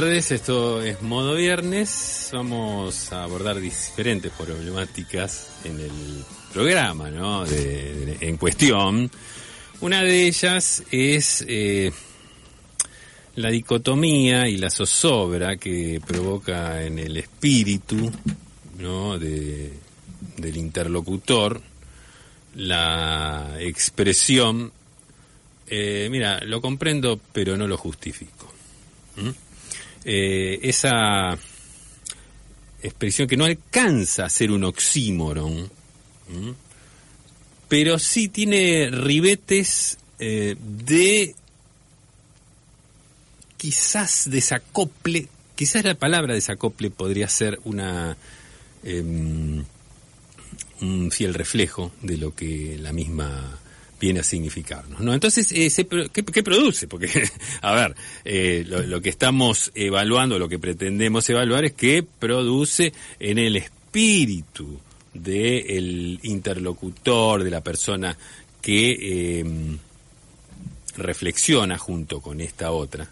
Tardes, esto es Modo Viernes. Vamos a abordar diferentes problemáticas en el programa, ¿no? De, en cuestión. Una de ellas es eh, la dicotomía y la zozobra que provoca en el espíritu. De, del interlocutor la expresión, eh, mira, lo comprendo pero no lo justifico. Eh, esa expresión que no alcanza a ser un oxímoron, pero sí tiene ribetes eh, de quizás desacople, quizás la palabra desacople podría ser una em, un fiel reflejo de lo que la misma viene a significarnos. ¿no? Entonces, eh, ¿qué, produce? Porque, a ver, eh, lo, que estamos evaluando, lo que pretendemos evaluar es qué produce en el espíritu del interlocutor, de la persona que em, reflexiona junto con esta otra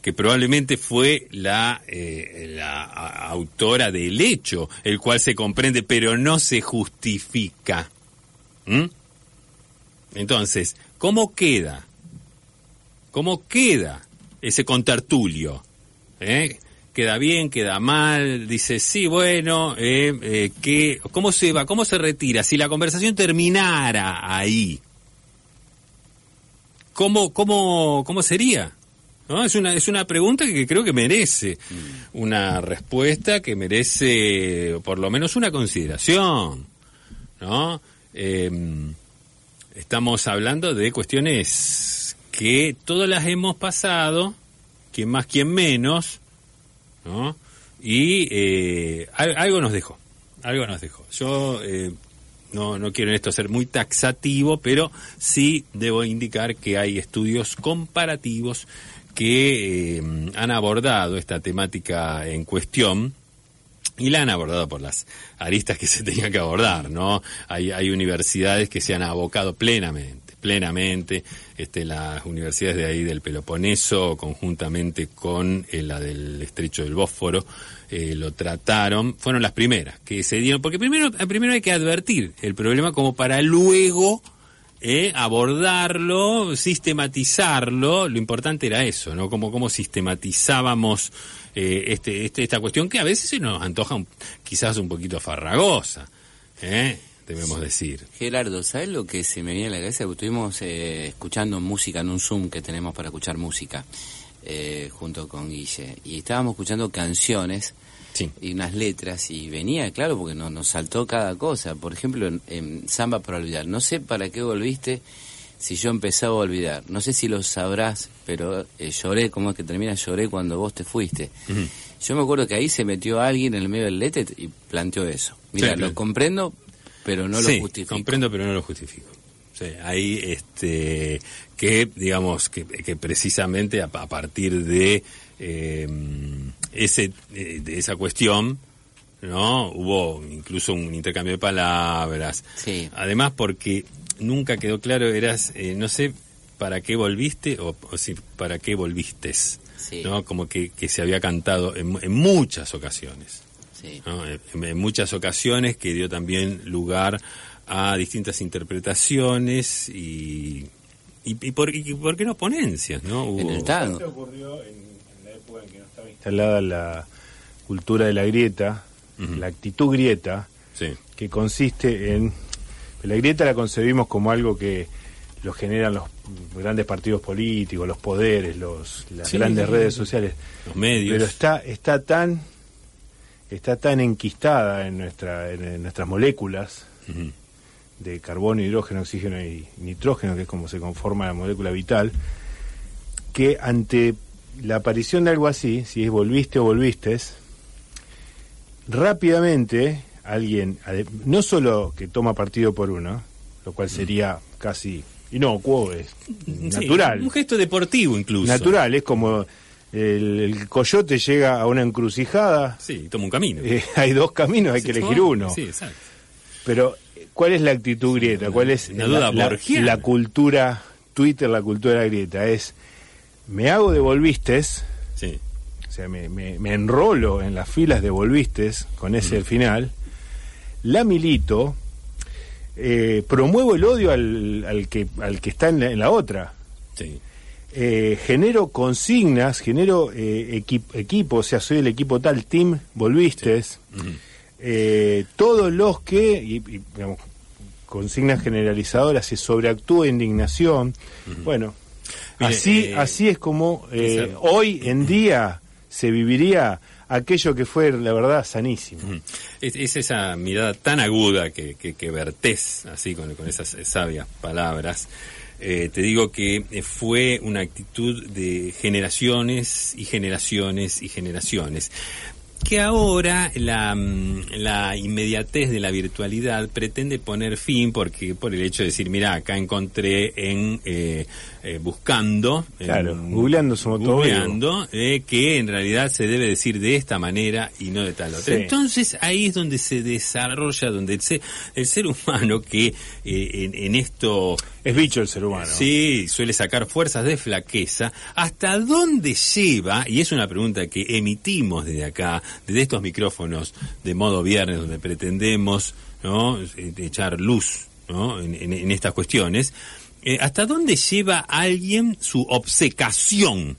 que probablemente fue la, eh, autora del hecho, el cual se comprende pero no se justifica. Entonces, ¿cómo queda? ¿Cómo queda ese contertulio? ¿Eh? ¿Queda bien? ¿Queda mal? Dice, sí, bueno, eh, eh, ¿qué, ¿cómo se va? ¿Cómo se retira? Si la conversación terminara ahí, ¿cómo, cómo, cómo sería? ¿No? Es, una, es una pregunta que creo que merece una respuesta, que merece por lo menos una consideración. ¿no? Em, estamos hablando de cuestiones que todas las hemos pasado, quien más, quien menos, ¿no? Y eh, algo nos dejó, algo nos dejó. Yo eh, no, no quiero en esto ser muy taxativo, pero sí debo indicar que hay estudios comparativos que eh, han abordado esta temática en cuestión y la han abordado por las aristas que se tenían que abordar, ¿no? Hay, hay universidades que se han abocado plenamente, plenamente, este, las universidades de ahí del Peloponeso, conjuntamente con eh, la del Estrecho del Bósforo, eh, lo trataron, fueron las primeras que se dieron, porque primero, primero hay que advertir el problema como para luego eh, abordarlo, sistematizarlo, lo importante era eso, ¿no? Como, como sistematizábamos eh, este, este, esta cuestión que a veces se nos antoja quizás un poquito farragosa, ¿eh? debemos decir. Gerardo, ¿sabes lo que se me viene a la cabeza? Estuvimos eh, escuchando música en un Zoom que tenemos para escuchar música eh, junto con Guille y estábamos escuchando canciones y unas letras y venía, claro, porque no, nos saltó cada cosa. Por ejemplo, en, Samba para olvidar. No sé para qué volviste si yo empezaba a olvidar. No sé si lo sabrás, pero eh, lloré, ¿cómo es que termina? Lloré cuando vos te fuiste. Yo me acuerdo que ahí se metió alguien en el medio del letet y planteó eso. Mira, lo comprendo, pero no lo justifico. comprendo, pero no lo justifico. Sí, ahí, este, que, digamos, que, que precisamente a, partir de eh, ese, eh, de esa cuestión, ¿no? Hubo incluso un intercambio de palabras. Sí. Además, porque nunca quedó claro, eras, eh, no sé para qué volviste o, si para qué volviste, ¿no? Como que, que, se había cantado en, en muchas ocasiones. Sí. En, muchas ocasiones que dio también lugar a distintas interpretaciones y, y, por, qué no ponencias, ¿no? Hubo... En el ocurrió instalada la cultura de la grieta, la actitud grieta, que consiste en... La grieta la concebimos como algo que lo generan los grandes partidos políticos, los poderes, los, las grandes redes sociales. Los medios. Pero está, está tan está tan enquistada en, nuestra, en, nuestras moléculas de carbono, hidrógeno, oxígeno y nitrógeno, que es como se conforma la molécula vital, que ante la aparición de algo así, si es volviste o volviste, rápidamente alguien, no solo que toma partido por uno, lo cual sería casi inocuo, es natural. Un gesto deportivo incluso. Natural, es como el, coyote llega a una encrucijada. Sí, toma un camino. Eh, hay dos caminos, hay que elegir uno. Sí, exacto. Pero, ¿cuál es la actitud grieta? ¿Cuál es la, la, cultura Twitter, la cultura grieta? Es me hago de volvistes Sí. O sea, me, me, enrolo en las filas de Volvistes con ese final. La milito, eh, promuevo el odio al, al, que, al que está en la, otra. Sí. Eh, genero consignas, genero eh, equipo, o sea, soy el equipo tal, team, Volvistes. Eh, todos los que, y, digamos, consignas generalizadoras, se sobreactúa indignación. Bueno, así, así es como hoy en día se viviría aquello que fue, la verdad, sanísimo. es, esa mirada tan aguda que, que, vertés así con, con, esas sabias palabras. Eh, te digo que fue una actitud de generaciones y generaciones y generaciones que ahora la, mm, la, inmediatez de la virtualidad pretende poner fin porque por el hecho de decir mira acá encontré en eh, eh, buscando claro googleando somos googleando eh, que en realidad se debe decir de esta manera y no de tal otra. Entonces ahí es donde se desarrolla donde el ser, el ser humano que en, en, esto es bicho el ser humano sí suele sacar fuerzas de flaqueza hasta dónde lleva y es una pregunta que emitimos desde acá desde estos micrófonos de modo viernes donde pretendemos ¿no? Eh, echar luz ¿no? en, estas cuestiones, eh, ¿hasta dónde lleva alguien su obsecación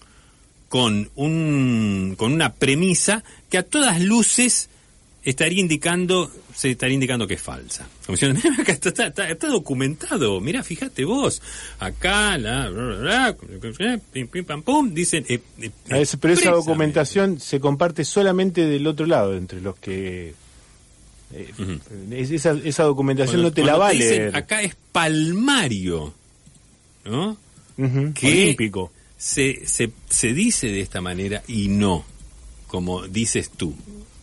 con, un, con una premisa que a todas luces estaría indicando se estaría indicando que es falsa. Como diciendo, acá está, está, documentado, mira, fíjate vos, acá, la, pim, pim, pam, pum, dicen... Eh, eh, pero esa documentación se comparte solamente del otro lado, entre los que... Eh, esa, esa, documentación no te la vale. acá es palmario, ¿no? que Se, se, se dice de esta manera y no, como dices tú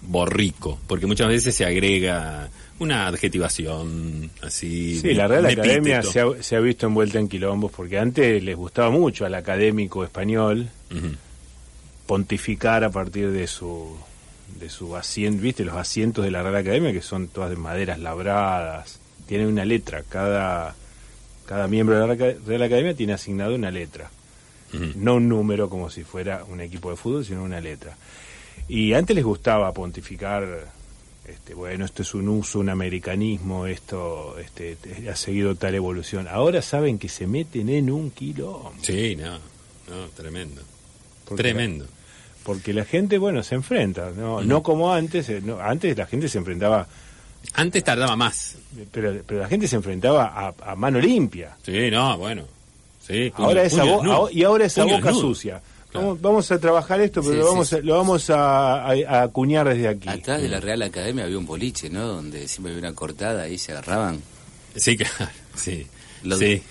borrico, porque muchas veces se agrega una adjetivación así. Sí, la Real Academia se ha, se ha, visto envuelta en quilombos, porque antes les gustaba mucho al académico español pontificar a partir de su de su asiento, viste, los asientos de la Real Academia que son todas de maderas labradas, tienen una letra, cada, cada miembro de la Real Academia tiene asignado una letra, no un número como si fuera un equipo de fútbol, sino una letra. Y antes les gustaba pontificar, este, bueno, esto es un uso, un americanismo, esto este, ha seguido tal evolución. Ahora saben que se meten en un kilo. Sí, no, no, tremendo. tremendo. porque la gente, bueno, se enfrenta, no, no como antes, eh, antes la gente se enfrentaba... Antes tardaba más. Pero, pero la gente se enfrentaba a, mano limpia. Sí, no, bueno. Sí, ahora esa y ahora esa boca sucia. Vamos, a trabajar esto, pero lo vamos, A, lo vamos a, acuñar desde aquí. Atrás de la Real Academia había un boliche, ¿no? Donde siempre había una cortada y se agarraban. Sí, claro, sí. sí,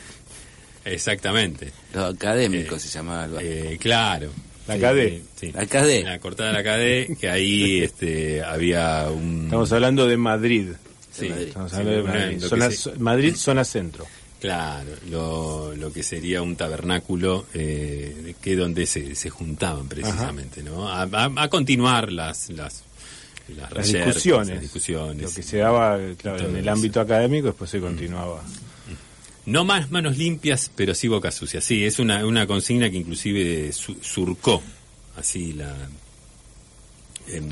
exactamente. Los académicos eh, se llamaba eh, claro. La CADE. Sí. La CADE. La cortada de la CADE, que ahí este, había un... Estamos hablando de Madrid. Sí. Estamos hablando de Madrid. Madrid, zona centro. Claro, lo, lo que sería un tabernáculo eh, que donde se, se juntaban precisamente, ¿no? A, continuar las las, las, discusiones, discusiones, Lo que se daba claro, en el ámbito académico después se continuaba. No más manos limpias, pero sí boca sucia. Sí, es una, una consigna que inclusive surcó así la en,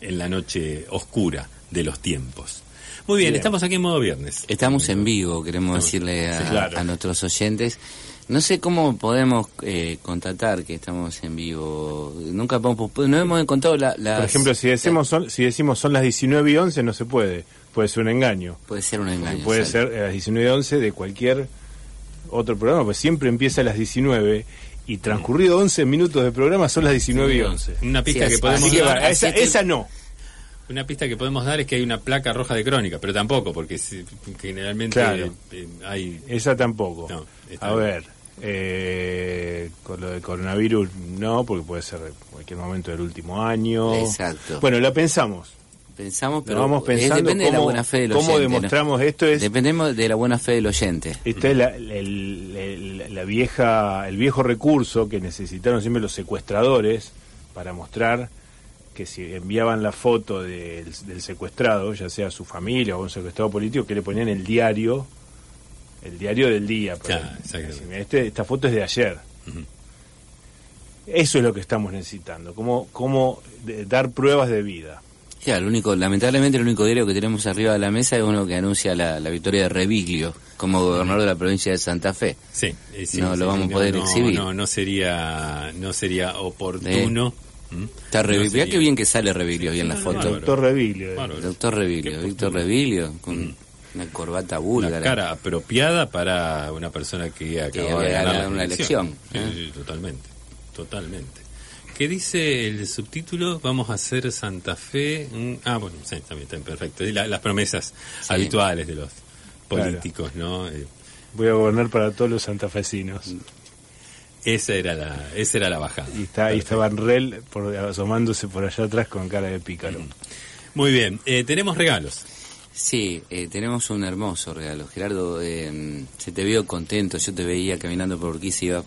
en la noche oscura de los tiempos. Muy bien, estamos aquí en modo viernes. Estamos en vivo, queremos decirle a, nuestros oyentes. No sé cómo podemos eh, contactar que estamos en vivo. Nunca no hemos encontrado la, Por ejemplo, si decimos, son, si decimos son las 19 y 11, no se puede. Puede ser un engaño. Puede ser un engaño. Puede ser las 19 y 11 de cualquier otro programa, pues siempre empieza a las 19 y transcurrido 11 minutos de programa son las 19 y 11. Una pista que podemos... esa no. Una pista que podemos dar es que hay una placa roja de crónica, pero tampoco, porque generalmente eh, hay... Esa tampoco. a ver, eh, con lo del coronavirus no, porque puede ser en cualquier momento del último año. Exacto. Bueno, lo pensamos. Pensamos, pero vamos pensando depende cómo, de la buena fe del cómo demostramos esto es dependemos de la buena fe del oyente. Esta es la, la, vieja el viejo recurso que necesitaron siempre los secuestradores para mostrar que si enviaban la foto del, secuestrado, ya sea su familia o un secuestrado político, que le ponían el diario, el diario del día. este, esta foto es de ayer. Eso es lo que estamos necesitando, cómo, cómo dar pruebas de vida. Ya, único, lamentablemente el único diario que tenemos arriba de la mesa es uno que anuncia la, victoria de Reviglio como gobernador de la provincia de Santa Fe. Sí, no lo vamos a poder exhibir. No, no sería, no sería oportuno. ¿Mm? Está Reviglio, qué bien que sale Reviglio bien en la foto. Doctor Reviglio. Doctor Reviglio, Víctor Reviglio, con mm. una corbata búlgara. Una cara apropiada para una persona que acaba de ganar una elección. ¿eh? totalmente, totalmente. ¿Qué dice el subtítulo? Vamos a hacer Santa Fe. Ah, bueno, sí, también está perfecto. las promesas habituales de los políticos, ¿no? Eh, Voy a gobernar para todos los santafesinos. Esa era la, esa era la bajada. Y está, ahí estaba Rel por, asomándose por allá atrás con cara de pícaro. Muy bien, eh, tenemos regalos. Sí, eh, tenemos un hermoso regalo. Gerardo, se te vio contento, yo te veía caminando por Urquiza,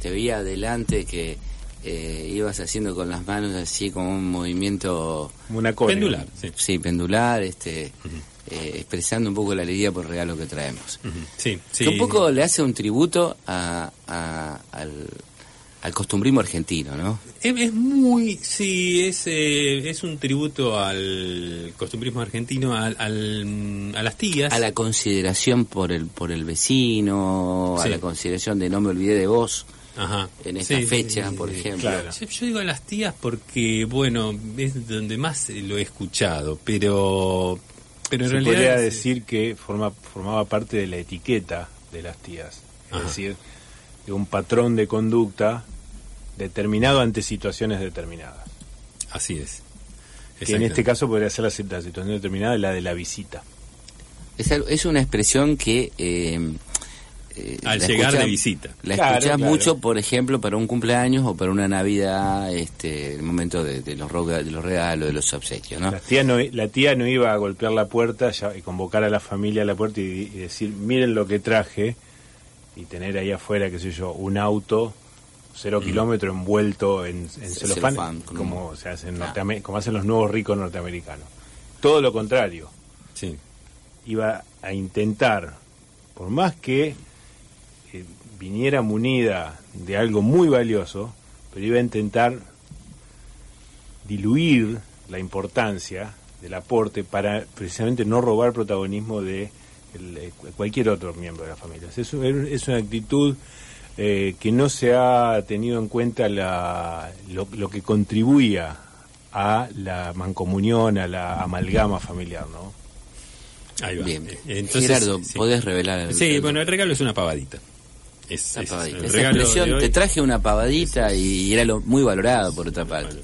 te veía adelante que eh, ibas haciendo con las manos así como un movimiento una pendular sí. pendular este eh, expresando un poco la alegría por el regalo que traemos. Sí, que un poco le hace un tributo a, al, costumbrismo argentino no es, muy sí es eh, es un tributo al costumbrismo argentino al, a las tías. A la consideración por el por el vecino a la consideración de no me olvidé de vos en esta fecha, por ejemplo. Yo, digo a las tías porque, bueno, es donde más lo he escuchado, pero, pero en Se realidad... podría decir que forma, formaba parte de la etiqueta de las tías, es decir, de un patrón de conducta determinado ante situaciones determinadas. Así es. Que en este caso podría ser la, situación determinada, la de la visita. Es, es una expresión que... Eh, eh, al llegar de visita. La escuchás mucho, por ejemplo, para un cumpleaños o para una Navidad, este, el momento de, los, de los regalos, de los obsequios, ¿no? La tía no, la tía no iba a golpear la puerta y convocar a la familia a la puerta y, decir, miren lo que traje, y tener ahí afuera, qué sé yo, un auto cero mm. kilómetro envuelto en, celofán, como, se hace como hacen los nuevos ricos norteamericanos. Todo lo contrario. Sí. Iba a intentar, por más que viniera munida de algo muy valioso, pero iba a intentar diluir la importancia del aporte para precisamente no robar protagonismo de cualquier otro miembro de la familia. Es, es una actitud eh, que no se ha tenido en cuenta la, lo, que contribuía a la mancomunión, a la amalgama familiar, ¿no? Ahí va. Bien. Entonces, Gerardo, ¿podés revelar? sí, bueno, el regalo es una pavadita. Es, expresión, te traje una pavadita y era lo muy valorado por otra parte.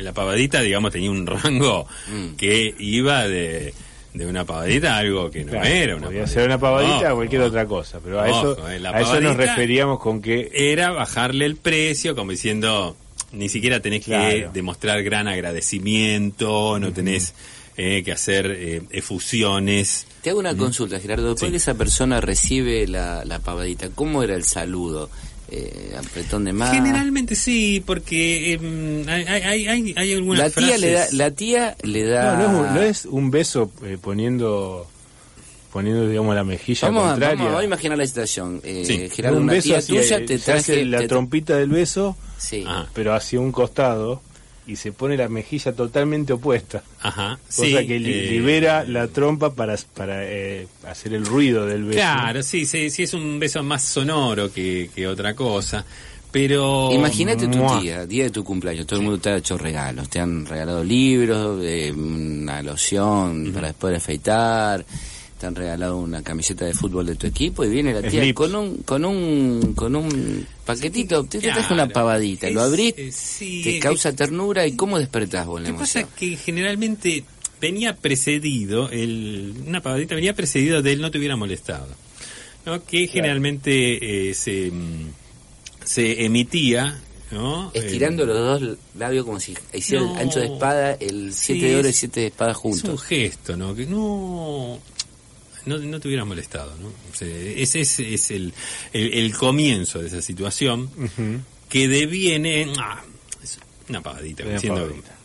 La pavadita, digamos, tenía un rango mm. que iba de, de una pavadita a algo que no era una Podía ser una pavadita o cualquier otra cosa, pero a, eso, eh, a eso nos referíamos con que... Era bajarle el precio, como diciendo, ni siquiera tenés que demostrar gran agradecimiento, no tenés eh, que hacer eh, efusiones te hago una consulta, Gerardo. Después que esa persona recibe la, la pavadita, ¿cómo era el saludo? Eh, apretón de mano. Generalmente sí, porque em, hay, hay, hay, algunas la tía Le da, la tía le da... No, es, un beso eh, poniendo poniendo digamos la mejilla vamos, contraria. Vamos, a imaginar la situación. Eh, Gerardo, un una beso tía tuya te traje... la trompita del beso, sí. pero hacia un costado y se pone la mejilla totalmente opuesta. Ajá. Cosa que eh, libera la trompa para, para eh, hacer el ruido del beso. Claro, sí, sí, sí, es un beso más sonoro que, que otra cosa. Pero. Imagínate tu día, día de tu cumpleaños, todo el mundo te ha hecho regalos. Te han regalado libros, eh, una loción para después afeitar te han regalado una camiseta de fútbol de tu equipo y viene la tía con un con un con un paquetito, te, traes una pavadita, lo abrís, te causa ternura y cómo despertás vos la Lo que pasa que generalmente venía precedido, el, una pavadita venía precedido de él no te hubiera molestado, ¿no? que generalmente eh, se, se emitía ¿No? Estirando los dos labios como si hiciera el ancho de espada, el siete de oro y siete de espada juntos. Es un gesto, ¿no? Que no, no, no te hubieras molestado, ¿no? ese es, el, el, comienzo de esa situación que deviene... Ah, Una pavadita,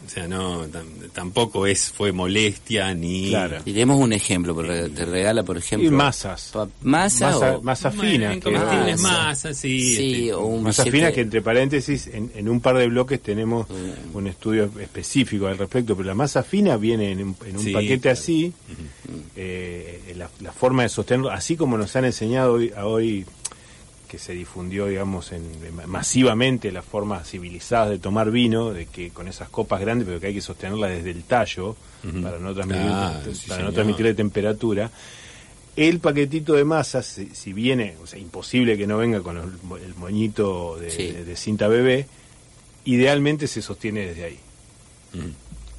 o sea, no, tampoco es fue molestia ni... Claro. Y un ejemplo, porque te regala, por ejemplo... Y masas. ¿Masa, masa o...? Masa fina. Comestibles masa, sí. sí este, o un masa fina que, entre paréntesis, en, un par de bloques tenemos mm. un estudio específico al respecto, pero la masa fina viene en un, paquete así, eh, la, forma de sostenerlo, así como nos han enseñado hoy, a hoy que se difundió, digamos, en, masivamente las formas civilizadas de tomar vino, de que con esas copas grandes, pero que hay que sostenerla desde el tallo para no transmitir, para no transmitir temperatura. El paquetito de masas, si, viene, o sea, imposible que no venga con el, moñito de, cinta bebé, idealmente se sostiene desde ahí.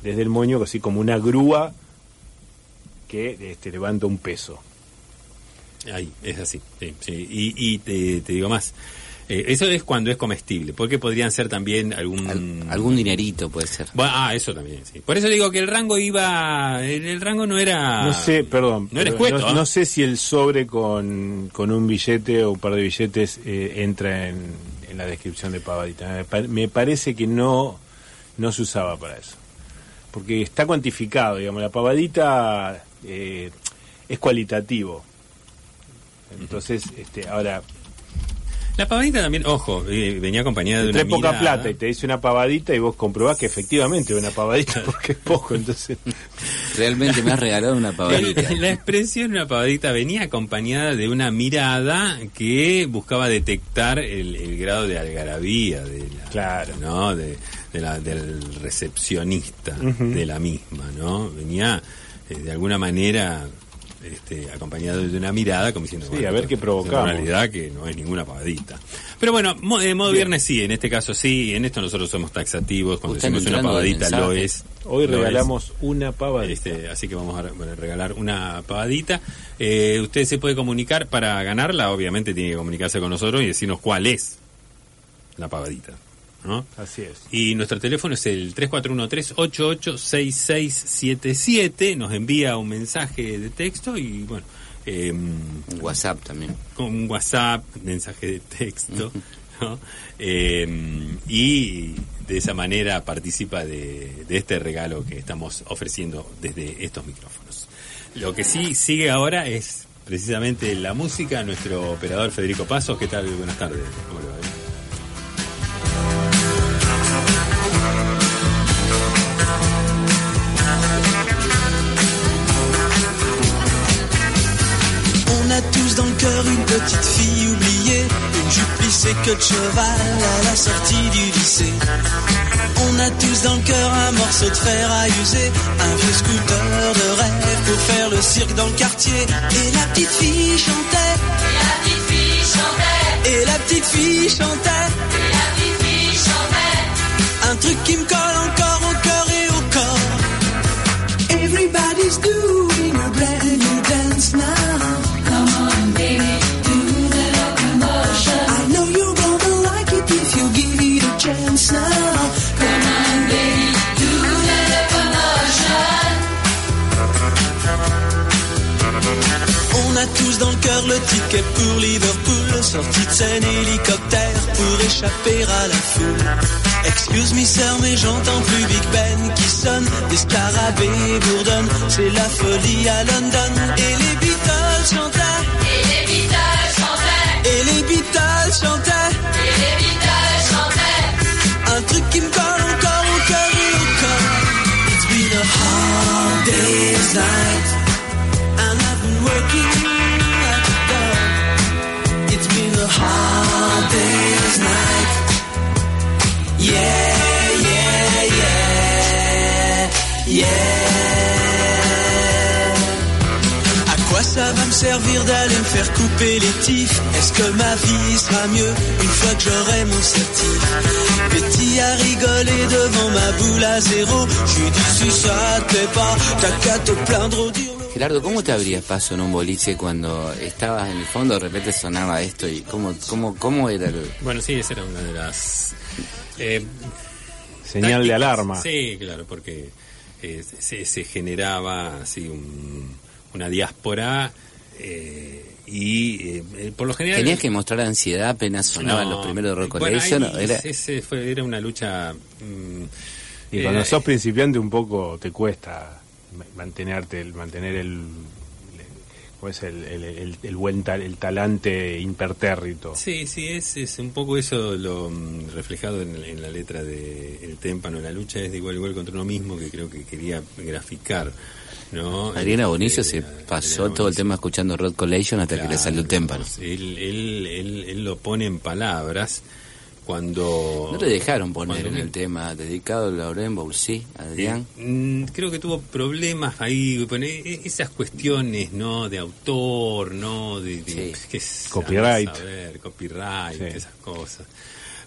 Desde el moño, así como una grúa que este, levanta un peso. Ahí, es así. Sí, Y, te, digo más. Eh, eso es cuando es comestible, porque podrían ser también algún... algún dinerito puede ser. ah, eso también, sí. Por eso digo que el rango iba... El, rango no era... No sé, perdón. No era escueto. No, sé si el sobre con, con, un billete o un par de billetes eh, entra en, en, la descripción de pavadita. Me, parece que no, no se usaba para eso. Porque está cuantificado, digamos, la pavadita eh, es cualitativo entonces, este, ahora la pavadita también, ojo, eh, venía acompañada de una Trae poca plata y te dice una pavadita y vos comprobás que efectivamente es una pavadita porque es poco, entonces... Realmente me has regalado una pavadita. La, expresión una pavadita venía acompañada de una mirada que buscaba detectar el, grado de algarabía de la, claro. ¿no? de, la, del recepcionista de la misma, ¿no? Venía eh, de alguna manera este, acompañado de una mirada como diciendo sí, a ver qué provocamos en realidad que no es ninguna pavadita. Pero bueno en modo viernes sí en este caso sí en esto nosotros somos taxativos cuando decimos una pavadita lo es hoy regalamos una pavadita. Este, así que vamos a regalar una pavadita. Eh, usted se puede comunicar para ganarla obviamente tiene que comunicarse con nosotros y decirnos cuál es la pavadita Así es. Y nuestro teléfono es el 3413-886677. Nos envía un mensaje de texto y bueno. Eh, WhatsApp también. Con un WhatsApp, mensaje de texto. Em, y de esa manera participa de, de este regalo que estamos ofreciendo desde estos micrófonos. Lo que sí sigue ahora es precisamente la música. Nuestro operador Federico Pasos, ¿qué tal? Buenas tardes. ¿Cómo le va? Dans le cœur une petite fille oubliée, une jupe plissée que de cheval à la sortie du lycée. On a tous dans le cœur un morceau de fer à user, un vieux scooter de rêve pour faire le cirque dans le quartier. Et la petite fille chantait, et la petite fille chantait, et la petite fille chantait, et la petite fille chantait. Un truc qui me colle encore au cœur et au corps. Everybody's doing a brand new dance now. Dans le cœur le ticket pour Liverpool, sortie de scène hélicoptère pour échapper à la foule. Excuse me sœur mais j'entends plus Big Ben qui sonne, des scarabées bourdonnent, c'est la folie à London et les Beatles chantaient. Et les Beatles chantaient. Et les Beatles chantaient. Et les Beatles chantaient. Un truc qui me colle encore au cœur et au corps. It's been a hard day's night. Yeah. Yeah. ça va me servir d'aller me faire couper les tifs Est-ce que ma vie sera mieux une fois que j'aurai mon certif Petit a rigolé devant ma boule à zéro J'ai dit si ça te plaît pas, t'as qu'à te plaindre au dur Gerardo, ¿cómo te abrías paso en un boliche cuando estabas en el fondo, de repente sonaba esto y cómo, cómo, cómo era el... Bueno, sí, esa era una de las... Eh, Señal de alarma. Sí, claro, porque eh, se, se generaba así un una diáspora eh, y eh, por lo general... ¿Tenías que mostrar ansiedad apenas sonaban los primeros de Rock era... Ese fue, era una lucha... Mm, y cuando sos principiante un poco te cuesta mantenerte, el, mantener el, pues el, el, el, buen el talante impertérrito. Sí, sí, es, es un poco eso lo mm, reflejado en, la letra de El Témpano. La lucha es de igual igual contra uno mismo, que creo que quería graficar. ¿no? Adriana Bonicio este, se pasó todo el tema escuchando Rod Collation hasta que le salió el Témpano. Él, él, él, él lo pone en palabras cuando... No le dejaron poner en el tema dedicado a Lauren Boulcy, Adrián. Mm, creo que tuvo problemas ahí, e, esas cuestiones, ¿no? De autor, ¿no? De, copyright. copyright, esas cosas.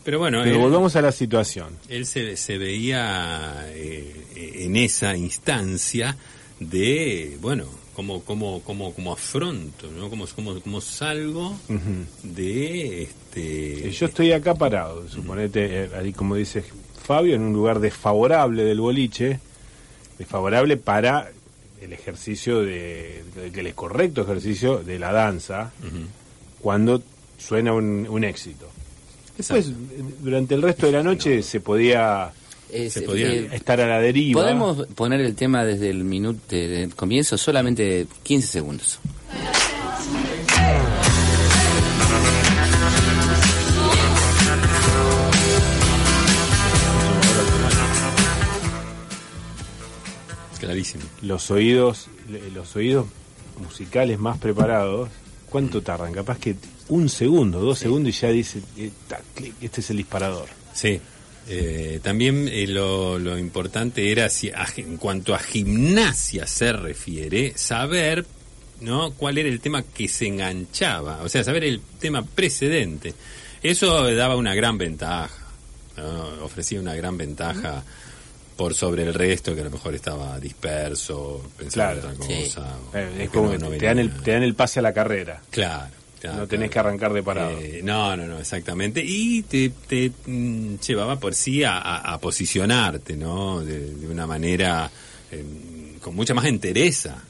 Pero bueno... Pero volvamos a la situación. Él se, se veía eh, en esa instancia de, bueno, cómo, cómo, cómo, cómo afronto, ¿no? Cómo, cómo, cómo salgo de este... Yo estoy acá parado, suponete, eh, ahí como dice Fabio, en un lugar desfavorable del boliche, desfavorable para el ejercicio de, el correcto ejercicio de la danza, cuando suena un, un éxito. Después, durante el resto de la noche se podía se podía eh, estar a la deriva. Podemos poner el tema desde el minuto de, comienzo, solamente 15 segundos. Clarísimo. Los oídos, los oídos musicales más preparados, ¿cuánto tardan? Capaz que un segundo, dos segundos y ya dice, eh, este es el disparador. Sí. Eh, también eh, lo, importante era, si, en cuanto a gimnasia se refiere, saber ¿no? cuál era el tema que se enganchaba, o sea, saber el tema precedente. Eso daba una gran ventaja, ofrecía una gran ventaja por sobre el resto que a lo mejor estaba disperso, pensando en otra cosa. Eh, es como que te, dan el, te dan el pase a la carrera. Claro no tenés que arrancar de parado. Eh, no, no, no, exactamente. Y te, te mm, llevaba por sí a, posicionarte, ¿no? De, una manera em, con mucha más entereza.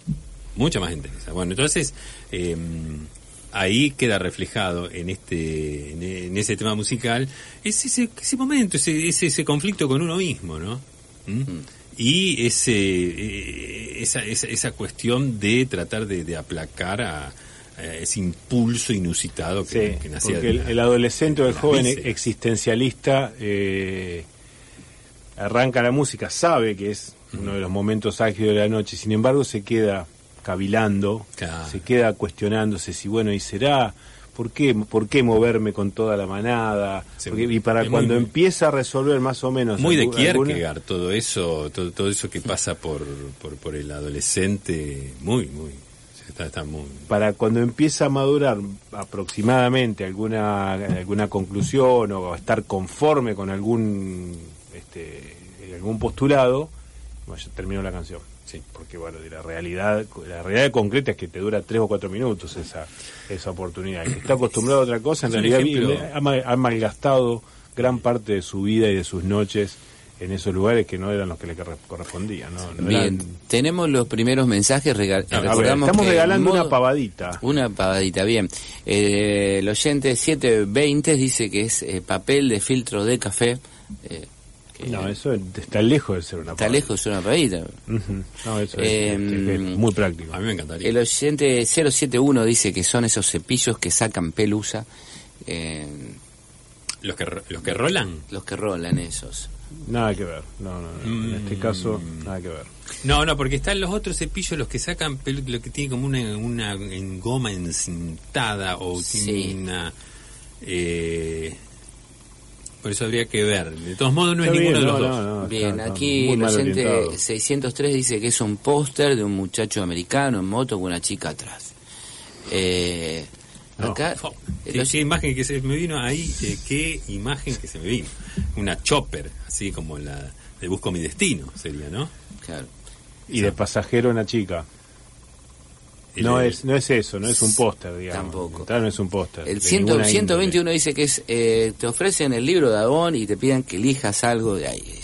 Mucha más entereza. Bueno, entonces em, ahí queda reflejado en este en, ese tema musical ese, ese, momento, ese, ese, conflicto con uno mismo, ¿no? ¿Mm? Mm. Y ese, eh, esa, esa, esa, cuestión de tratar de aplacar a, ese impulso inusitado que, sí, Porque el, adolescente o el joven existencialista eh, arranca la música, sabe que es uno de los momentos álgidos de la noche, sin embargo se queda cavilando, se queda cuestionándose si, bueno, ¿y será? ¿Por qué, ¿Por qué moverme con toda la manada? y para cuando empieza a resolver más o menos... Muy de Kierkegaard, todo eso, todo, todo eso que pasa por, por, por el adolescente, muy, muy para cuando empieza a madurar aproximadamente alguna, alguna conclusión o estar conforme con algún, este, algún postulado, bueno, ya terminó la canción. Sí. Porque bueno, de la realidad, la realidad concreta es que te dura tres o cuatro minutos esa, esa oportunidad. El que está acostumbrado a otra cosa, en realidad ha malgastado gran parte de su vida y de sus noches en esos lugares que no eran los que le correspondían. Bien, tenemos los primeros mensajes. estamos regalando una pavadita. Una pavadita, bien. Eh, el oyente 720 dice que es eh, papel de filtro de café. Eh, no, eso está lejos de ser una pavadita. Está lejos de ser una pavadita. No, eso es, muy práctico. A mí me encantaría. El oyente 071 dice que son esos cepillos que sacan pelusa. los que los que rolan. Los que rolan esos. Nada que ver, no, no, en este mm. caso nada que ver. No, no, porque están los otros cepillos los que sacan lo que tiene como una, una en goma encintada o tiene una... Eh, por eso habría que ver. De todos modos no es ninguno de los dos. bien, aquí el oyente 603 dice que es un póster de un muchacho americano en moto con una chica atrás. Eh, Acá, ¿Qué, imagen que se me vino ahí? Eh, ¿Qué imagen que se me vino? Una chopper, así como la de Busco mi destino, sería, ¿no? Claro. Y de pasajero una chica. No es, no es eso, no es un póster, digamos. Tampoco. no es un póster. El 121 dice que es, eh, te ofrecen el libro de Avon y te piden que elijas algo de ahí.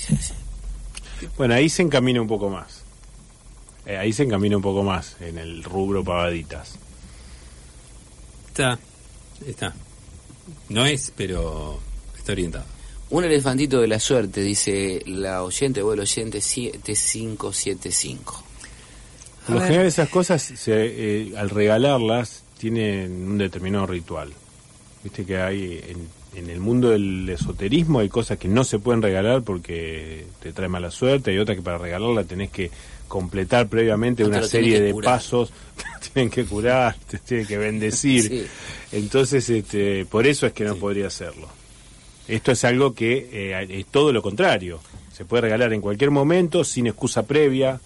Bueno, ahí se encamina un poco más. Eh, ahí se encamina un poco más en el rubro pavaditas. Está, está. No es, pero está orientado. Un elefantito de la suerte, dice la oyente o el oyente 7575. Por lo general esas cosas, se, eh, al regalarlas, tienen un determinado ritual. Viste que hay en, en el mundo del esoterismo hay cosas que no se pueden regalar porque te trae mala suerte, hay otras que para regalarla tenés que completar previamente una serie de curar. pasos, tienen que curar, te tienen que bendecir. Sí. Entonces, este, por eso es que no podría hacerlo. Esto es algo que eh, es todo lo contrario. Se puede regalar en cualquier momento, sin excusa previa.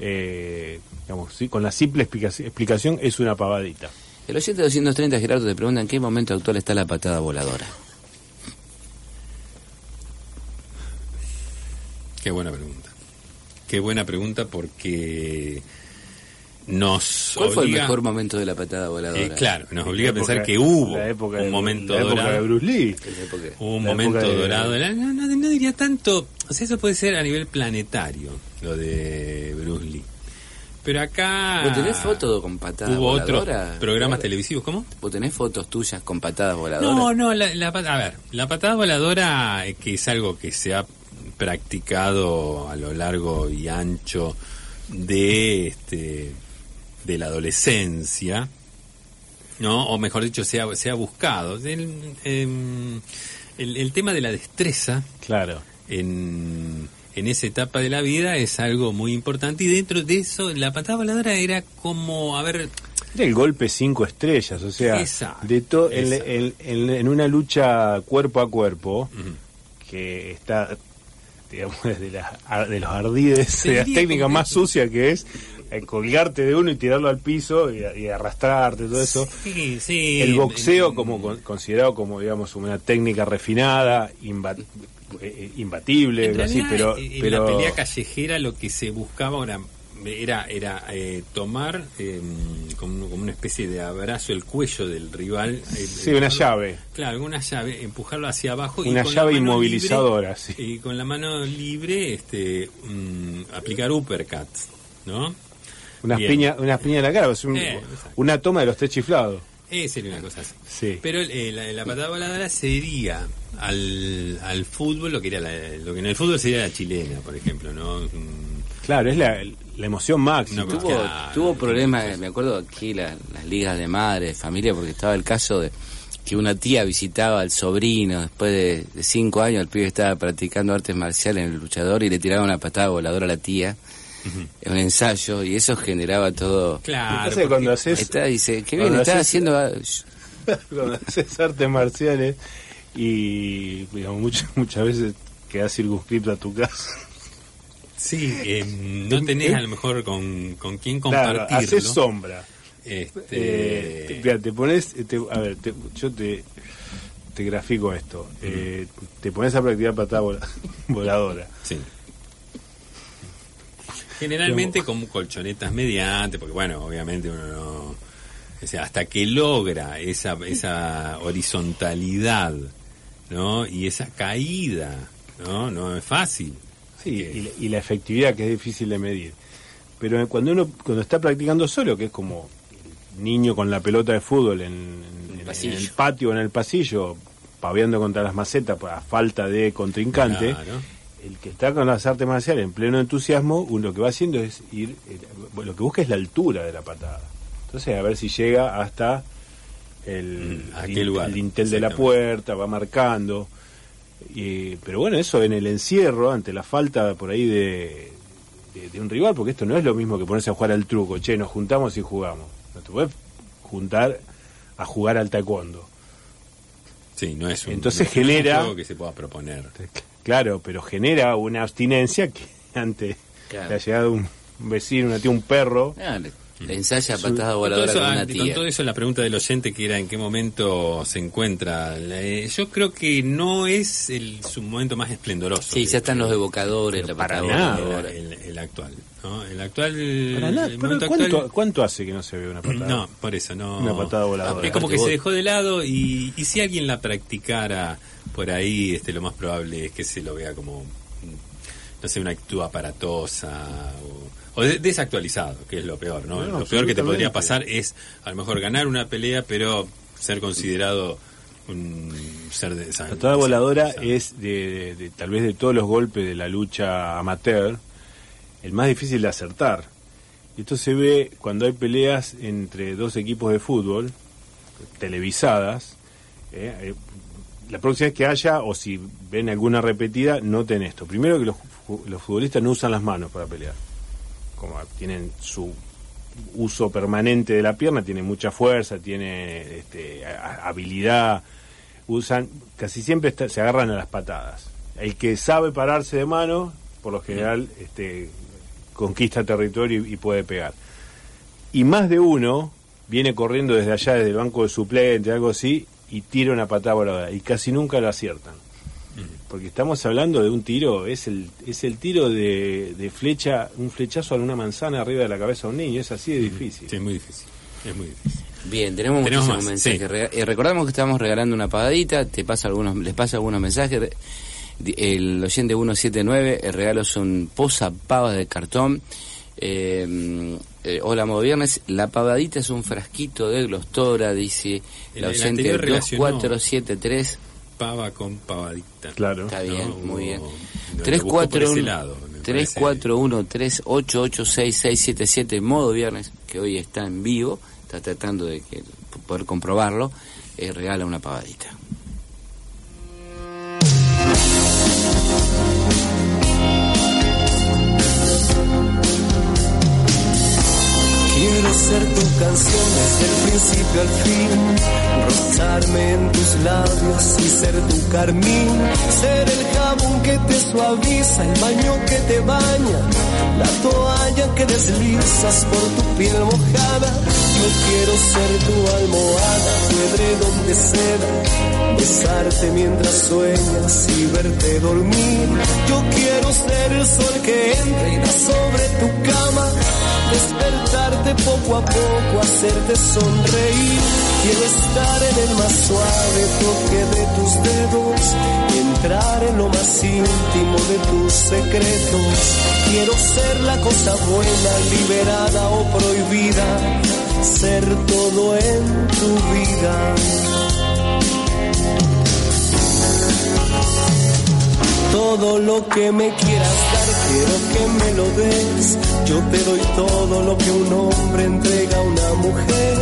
eh, digamos, sí, con la simple explicación, explicación es una pavadita. El oyente 230, Gerardo, te pregunta en qué momento actual está la patada voladora. Qué buena pregunta. Qué buena pregunta porque nos ¿Cuál fue el mejor momento de la patada voladora? Eh, claro, nos obliga a pensar que hubo la época un de- momento la época dorado. de Bruce Lee. En la época- Hubo un La momento época de- dorado. de la- no, no- no diría tanto. O sea, eso puede ser a nivel planetario, lo de Bruce Lee. Pero acá. ¿Vos tenés fotos con patadas Hubo otros voladoras? programas televisivos, ¿cómo? ¿Vos tenés fotos tuyas con patadas voladoras? No, no, la, la a ver, la patada voladora, eh, que es algo que se ha practicado a lo largo y ancho de este de la adolescencia, ¿no? O mejor dicho, se ha, se ha buscado. El, em, el- el tema de la destreza Claro. en, en esa etapa de la vida es algo muy importante y dentro de eso la patada voladora era como, a ver, Era el golpe cinco estrellas, o sea, de to- en, exacto. en- en- en una lucha cuerpo a cuerpo, que está, digamos, desde las- de los ardides, de técnicas como más sucias que es colgarte de uno y tirarlo al piso y, y arrastrarte, todo eso. sí, sí, El boxeo como con- considerado como digamos una técnica refinada, imba- eh, eh, imbatible, En así, pero, en pero la pelea callejera lo que se buscaba era era, era eh, tomar eh, como, como una especie de abrazo el cuello del rival. eh, sí, una llave. Claro, una llave, empujarlo hacia abajo. y Una con llave inmovilizadora, libre- sí. Y con la mano libre este, mm, aplicar uppercut, ¿no? Unas piñas una piña en la cara, es un- Eh, una toma de los tres chiflados. Eh, sería una cosa así. Sí. Pero eh, la, la patada voladora sería al, al fútbol lo que era la- lo que en el fútbol sería la chilena, por ejemplo, ¿no? Mm, Claro, es la, la emoción máxima. No, Tuvo, Claro. tuvo problemas, me acuerdo aquí la- las ligas de madre, de familia, porque estaba el caso de que una tía visitaba al sobrino después de, de cinco años, el pibe estaba practicando artes marciales en el luchador y le tiraba una patada voladora a la tía en un ensayo y eso generaba todo. Claro. Entonces, cuando haces, Está, dice, qué bien, está haces- haciendo... cuando haces artes marciales y digamos, muchas, muchas veces quedas circunscrito a tu casa. Sí, eh, no tenés a lo mejor con, con quién Claro, compartirlo. haces sombra. Este, Eh, te, te pones, te- a ver, te- yo te, te grafico esto. Eh, te pones a practicar patada vola- voladora. sí. Generalmente con colchonetas mediante, porque bueno, obviamente uno no... O sea, hasta que logra esa, esa horizontalidad, ¿no? Y esa caída, ¿no? No es fácil. Sí, que- y, la- y la efectividad que es difícil de medir. Pero cuando uno cuando está practicando solo, que es como el niño con la pelota de fútbol en, en- en pasillo. el patio o en el pasillo, paveando contra las macetas a falta de contrincante, Claro. El que está con las artes marciales en pleno entusiasmo, uno lo que va haciendo es ir, eh, lo que busca es la altura de la patada. Entonces, a ver si llega hasta el, Mm, ¿a el- qué lugar? el dintel de la puerta, va marcando. Y, pero bueno, eso en el encierro, ante la falta por ahí de, de, de un rival, porque esto no es lo mismo que ponerse a jugar al truco, che, nos juntamos y jugamos. No te puedes juntar a jugar al taekwondo. Sí, no es un, Entonces no es un genera- juego que se pueda proponer. Claro, pero genera una abstinencia que ante Claro. la llegada de un vecino, una tía, un perro. ah, le, le ensaya Su- patada Con voladora eso, con una ah, con tía. todo eso, la pregunta del oyente que era en qué momento se encuentra. eh, yo creo que no es el, su momento más esplendoroso. Sí, ya están los evocadores, la para nada. el, el actual. ¿no? El actual. Para nada, el pero momento ¿cuánto, actual- cuánto hace que no se ve una patada? No, por eso no. Una patada voladora. Es como que se dejó de lado y, y si alguien la practicara por ahí, este, lo más probable es que se lo vea como no sé, una actitud aparatosa o, o de- desactualizado, que es lo peor, ¿no? No, lo peor que te podría pasar es a lo mejor ganar una pelea, pero ser considerado un ser de La patada voladora es, de, de- de- tal vez de todos los golpes de la lucha amateur, el más difícil de acertar. Y esto se ve cuando hay peleas entre dos equipos de fútbol, televisadas. eh, eh, la próxima vez que haya, o si ven alguna repetida, noten esto. Primero que los futbolistas no usan las manos para pelear. Como tienen su uso permanente de la pierna, tiene mucha fuerza, tiene este, habilidad, usan, casi siempre está- se agarran a las patadas. El que sabe pararse de mano, por lo general, este, conquista territorio y, y puede pegar. Y más de uno viene corriendo desde allá, desde el banco de suplente, algo así, y tira una patada voladora, y casi nunca lo aciertan. Porque estamos hablando de un tiro, es el, es el tiro de, de flecha, un flechazo a una manzana arriba de la cabeza de un niño, es así de difícil. Sí, es muy difícil. Es muy difícil. Bien, tenemos, Tenemos muchísimos más, mensajes. sí. Eh, recordamos que estamos regalando una pagadita, te pasa algunos, les pasa algunos mensajes. El oyente 179, el regalo son posa pavas de cartón. Eh, eh, hola, modo viernes. La pavadita es un frasquito de glostora, dice El- la el oyente anterior relacionó- 2473. Pava con pavadita. Claro. Está bien, No, muy bien. no, lo busco por ese lado, me parece. 341-3886-677, modo viernes, que hoy está en vivo, está tratando de que, poder comprobarlo, eh, regala una pavadita. Quiero ser tu canción desde el principio al fin, rozarme en tus labios y ser tu carmín, ser el jabón que te suaviza, el baño que te baña, la toalla que deslizas por tu piel mojada. Yo quiero ser tu almohada, tu edredón de seda, besarte mientras sueñas y verte dormir. Yo quiero ser el sol que entra y da sobre tu cama poco a poco, hacerte sonreír. Quiero estar en el más suave toque de tus dedos, entrar en lo más íntimo de tus secretos. Quiero ser la cosa buena, liberada o prohibida, ser todo en tu vida. Todo lo que me quieras dar, quiero que me lo des. Yo te doy todo lo que un hombre entrega a una mujer.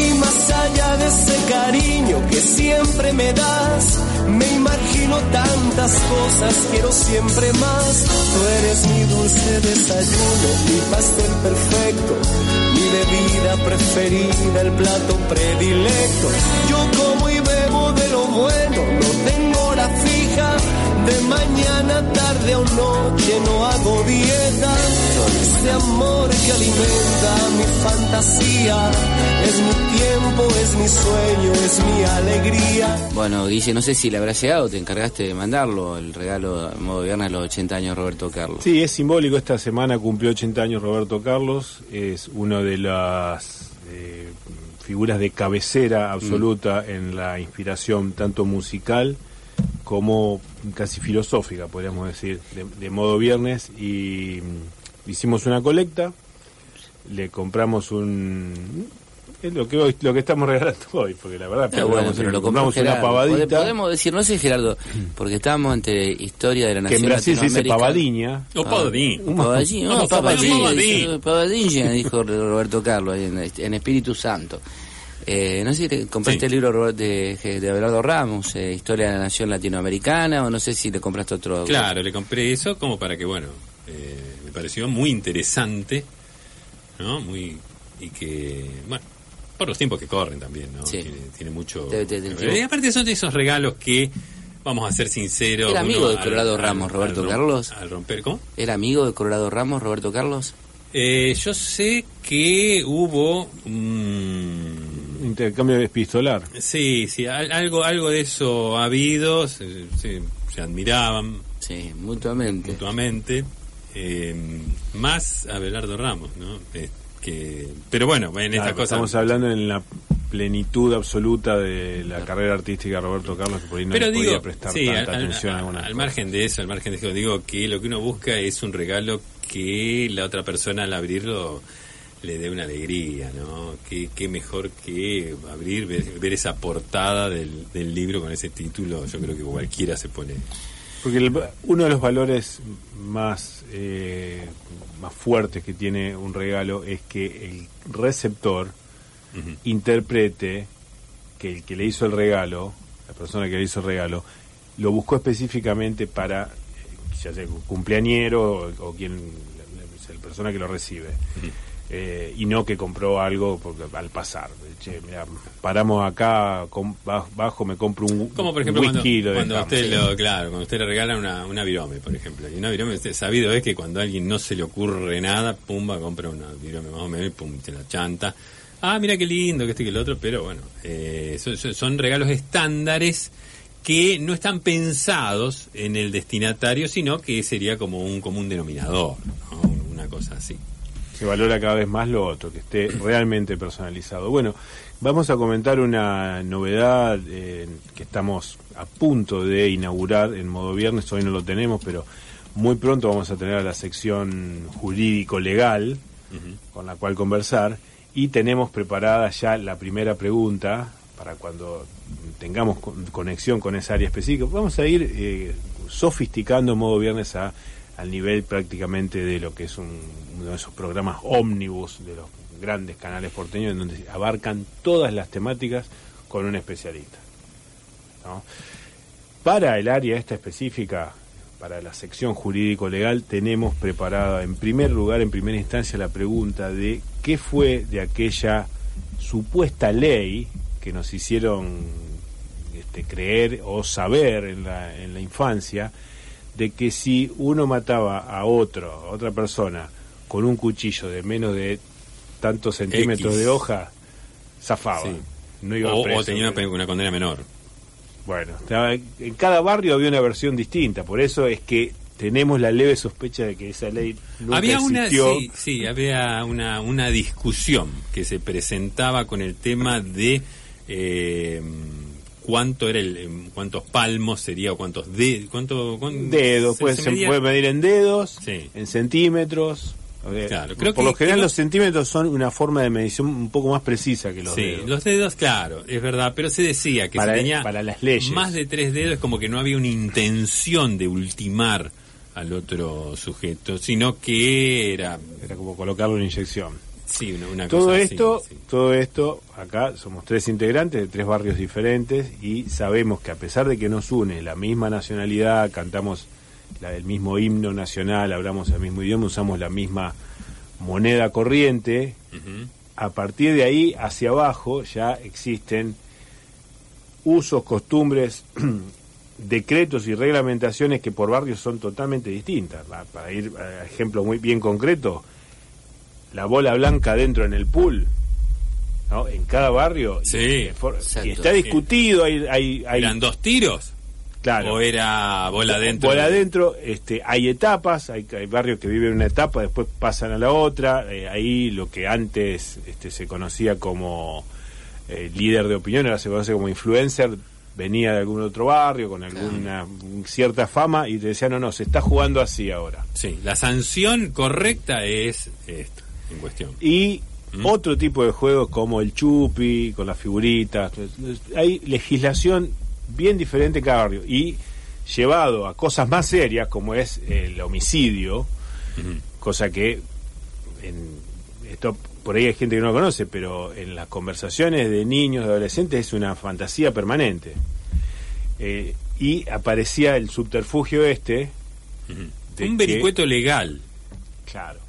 Y más allá de ese cariño que siempre me das, me imagino tantas cosas, quiero siempre más. Tú eres mi dulce desayuno, mi pastel perfecto, mi bebida preferida, el plato predilecto. Yo como y bebo de lo bueno, no tengo hora fija. De mañana, tarde o noche no hago dieta. Ese amor que alimenta mi fantasía. Es mi tiempo, es mi sueño, es mi alegría. Bueno, Guille, no sé si le habrá llegado, te encargaste de mandarlo, el regalo en modo viernes a los 80 años Roberto Carlos. Sí, es simbólico. Esta semana cumplió 80 años Roberto Carlos. Es una de las eh, figuras de cabecera absoluta en la inspiración tanto musical como casi filosófica, podríamos decir, de, de modo viernes. Y mm, hicimos una colecta, le compramos un... Es lo que hoy, lo que estamos regalando hoy, porque la verdad Está bueno, pero lo compramos una Gerardo. pavadita Pode- Podemos decir, no sé Gerardo, porque estábamos entre historia de la que nación en Brasil se dice pavadiña. O pavadín. Un pavadín, no, No, pavadín, pavadín. pavadín, dijo Roberto Carlos ahí en, en Espíritu Santo. Eh, no sé si te compraste Sí. el libro de, de Abelardo Ramos, eh, Historia de la Nación Latinoamericana, o no sé si le compraste otro. Claro, le compré eso como para que, bueno, eh, me pareció muy interesante, ¿no? Muy. Y que, bueno, por los tiempos que corren también, ¿no? Sí. Tiene, tiene mucho. Te- te- te- y aparte son de esos regalos que, vamos a ser sinceros. ¿Era amigo de Colorado Ramos, Roberto Carlos? Al romper, ¿cómo? ¿Era amigo de Colorado Ramos, Roberto Carlos? Eh, yo sé que hubo. un Intercambio epistolar. sí, sí, al- algo, algo de eso ha habido, se, se- se admiraban Sí, mutuamente. mutuamente. eh, más Abelardo Ramos, ¿no? Eh, que, pero bueno, en estas Claro, cosas. Estamos hablando en la plenitud absoluta de la carrera artística de Roberto Carlos, que por ahí no Pero podía prestar sí, tanta al, atención a al- algunas al margen de eso, al margen de eso, digo que lo que uno busca es un regalo que la otra persona al abrirlo le dé una alegría, ¿no? Qué, qué mejor que abrir, ver, ver esa portada del, del libro con ese título, yo creo que cualquiera se pone. Porque el- uno de los valores más, eh, más fuertes que tiene un regalo es que el receptor interprete que el que le hizo el regalo, la persona que le hizo el regalo, lo buscó específicamente para, eh, ya sea cumpleañero o, o quien, la, la persona que lo recibe. Eh, y no que compró algo porque, al pasar. Che, mira, paramos acá, com- bajo, me compro un, Como por ejemplo cuando, whisky, lo cuando usted lo, claro, cuando usted le regala una, una virome, por ejemplo. Y una virome, usted sabido es que cuando a alguien no se le ocurre nada, pumba, compra una virome más o menos y pum, te la chanta. Ah, mira qué lindo, que este que el otro, pero bueno, eh, son, son- son regalos estándares que no están pensados en el destinatario, sino que sería como un común denominador, ¿no? una cosa así. Se valora cada vez más lo otro, que esté realmente personalizado. Bueno, vamos a comentar una novedad eh, que estamos a punto de inaugurar en modo viernes, hoy no lo tenemos, pero muy pronto vamos a tener a la sección jurídico-legal con la cual conversar y tenemos preparada ya la primera pregunta para cuando tengamos con- conexión con esa área específica. Vamos a ir eh, sofisticando en modo viernes a, al nivel prácticamente de lo que es un- uno de esos programas ómnibus de los grandes canales porteños en donde abarcan todas las temáticas con un especialista. Para el área esta específica, para la sección jurídico-legal, tenemos preparada en primer lugar, en primera instancia, la pregunta de qué fue de aquella supuesta ley que nos hicieron este, creer o saber en la, en la infancia, de que si uno mataba a otro, a otra persona, con un cuchillo de menos de tantos centímetros X. de hoja, zafaba. Sí. No iba O, preso. o tenía una, una condena menor. Bueno, en cada barrio había una versión distinta, por eso es que tenemos la leve sospecha de que esa ley nunca había una existió. sí, sí, había una, una discusión que se presentaba con el tema de eh, cuánto era el em, cuántos palmos sería o cuántos de, cuánto cuán- dedos, se- pues se puede medir en dedos, Sí. en centímetros. Claro, creo por que- lo general que los centímetros son una forma de medición un poco más precisa que los Sí, dedos. los dedos, claro, es verdad, pero se decía que Para- si tenía para las leyes. más de tres dedos es como que no había una intención de ultimar al otro sujeto, sino que era Era como colocarle una inyección. Sí, una, una Todo cosa esto, sí. todo esto, acá somos tres integrantes de tres barrios diferentes y sabemos que a pesar de que nos une la misma nacionalidad, cantamos la del mismo himno nacional, hablamos el mismo idioma, usamos la misma moneda corriente, a partir de ahí hacia abajo ya existen usos, costumbres, decretos y reglamentaciones que por barrios son totalmente distintas. Pa- Para ir a ejemplo muy bien concreto, la bola blanca dentro en el pool, ¿no? en cada barrio, Sí, y, y está discutido, hay, hay, hay- ¿Eran dos tiros? claro, ¿O era bola adentro? Bola adentro, este, hay etapas, hay, hay barrios que viven una etapa, después pasan a la otra. eh, ahí lo que antes este, se conocía como eh, líder de opinión, ahora se conoce como influencer, venía de algún otro barrio con alguna cierta fama y te decía, no, no, se está jugando así ahora. Sí, la sanción correcta es esta, en cuestión. Y Mm. otro tipo de juegos como el chupi, con las figuritas. Hay legislación bien diferente en cada barrio. Y llevado a cosas más serias como es el homicidio, cosa que en esto por ahí hay gente que no lo conoce, pero en las conversaciones de niños, de adolescentes es una fantasía permanente. Eh, y aparecía el subterfugio este, Un que- vericueto legal. claro,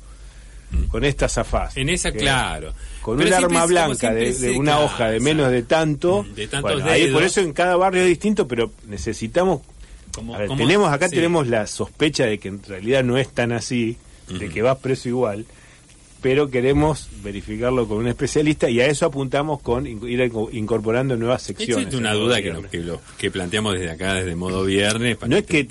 con estas zafás. En esa, claro. con Pero un arma es blanca de, una hoja de menos de tanto, De tantos bueno, ahí por eso en cada barrio es distinto, pero necesitamos, Como- a ver, como- tenemos acá sí. tenemos la sospecha de que en realidad no es tan así, de que vas preso igual, pero queremos verificarlo con un especialista y a eso apuntamos con ir inco- incorporando nuevas secciones. es una duda que, viernes. que, lo- que planteamos desde acá, desde modo viernes, para No es que-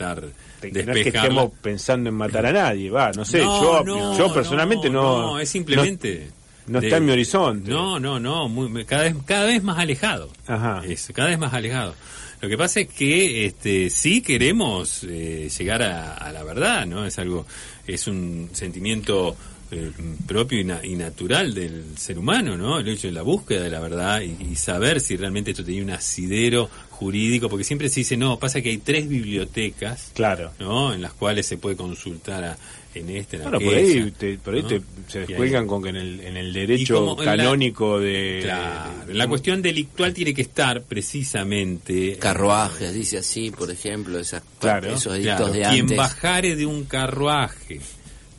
Que no es que estemos pensando en matar a nadie, va, no sé, No, yo, no, yo personalmente no, No, es simplemente... No de- está en mi horizonte. No, no, no, muy- cada, vez, cada vez más alejado. Ajá. Es, cada vez más alejado. Lo que pasa es que este, sí queremos eh, llegar a, a la verdad, ¿no? Es algo, es un sentimiento eh, propio y, na- y natural del ser humano, ¿no? El hecho de la búsqueda de la verdad y, y saber si realmente esto tenía un asidero jurídico, porque siempre se dice, no, pasa que hay tres bibliotecas, Claro. ¿no? En las cuales se puede consultar a- en este, en Bueno, por aquella, ahí, te, por ahí ¿no? te- se ahí- descuelgan con que en el, en el Y derecho como en la- canónico de... Claro, de- la cuestión delictual tiene que estar precisamente... Carruajes, dice así, por ejemplo, esas, Claro, esos edictos Claro, de quien antes. bajare de un carruaje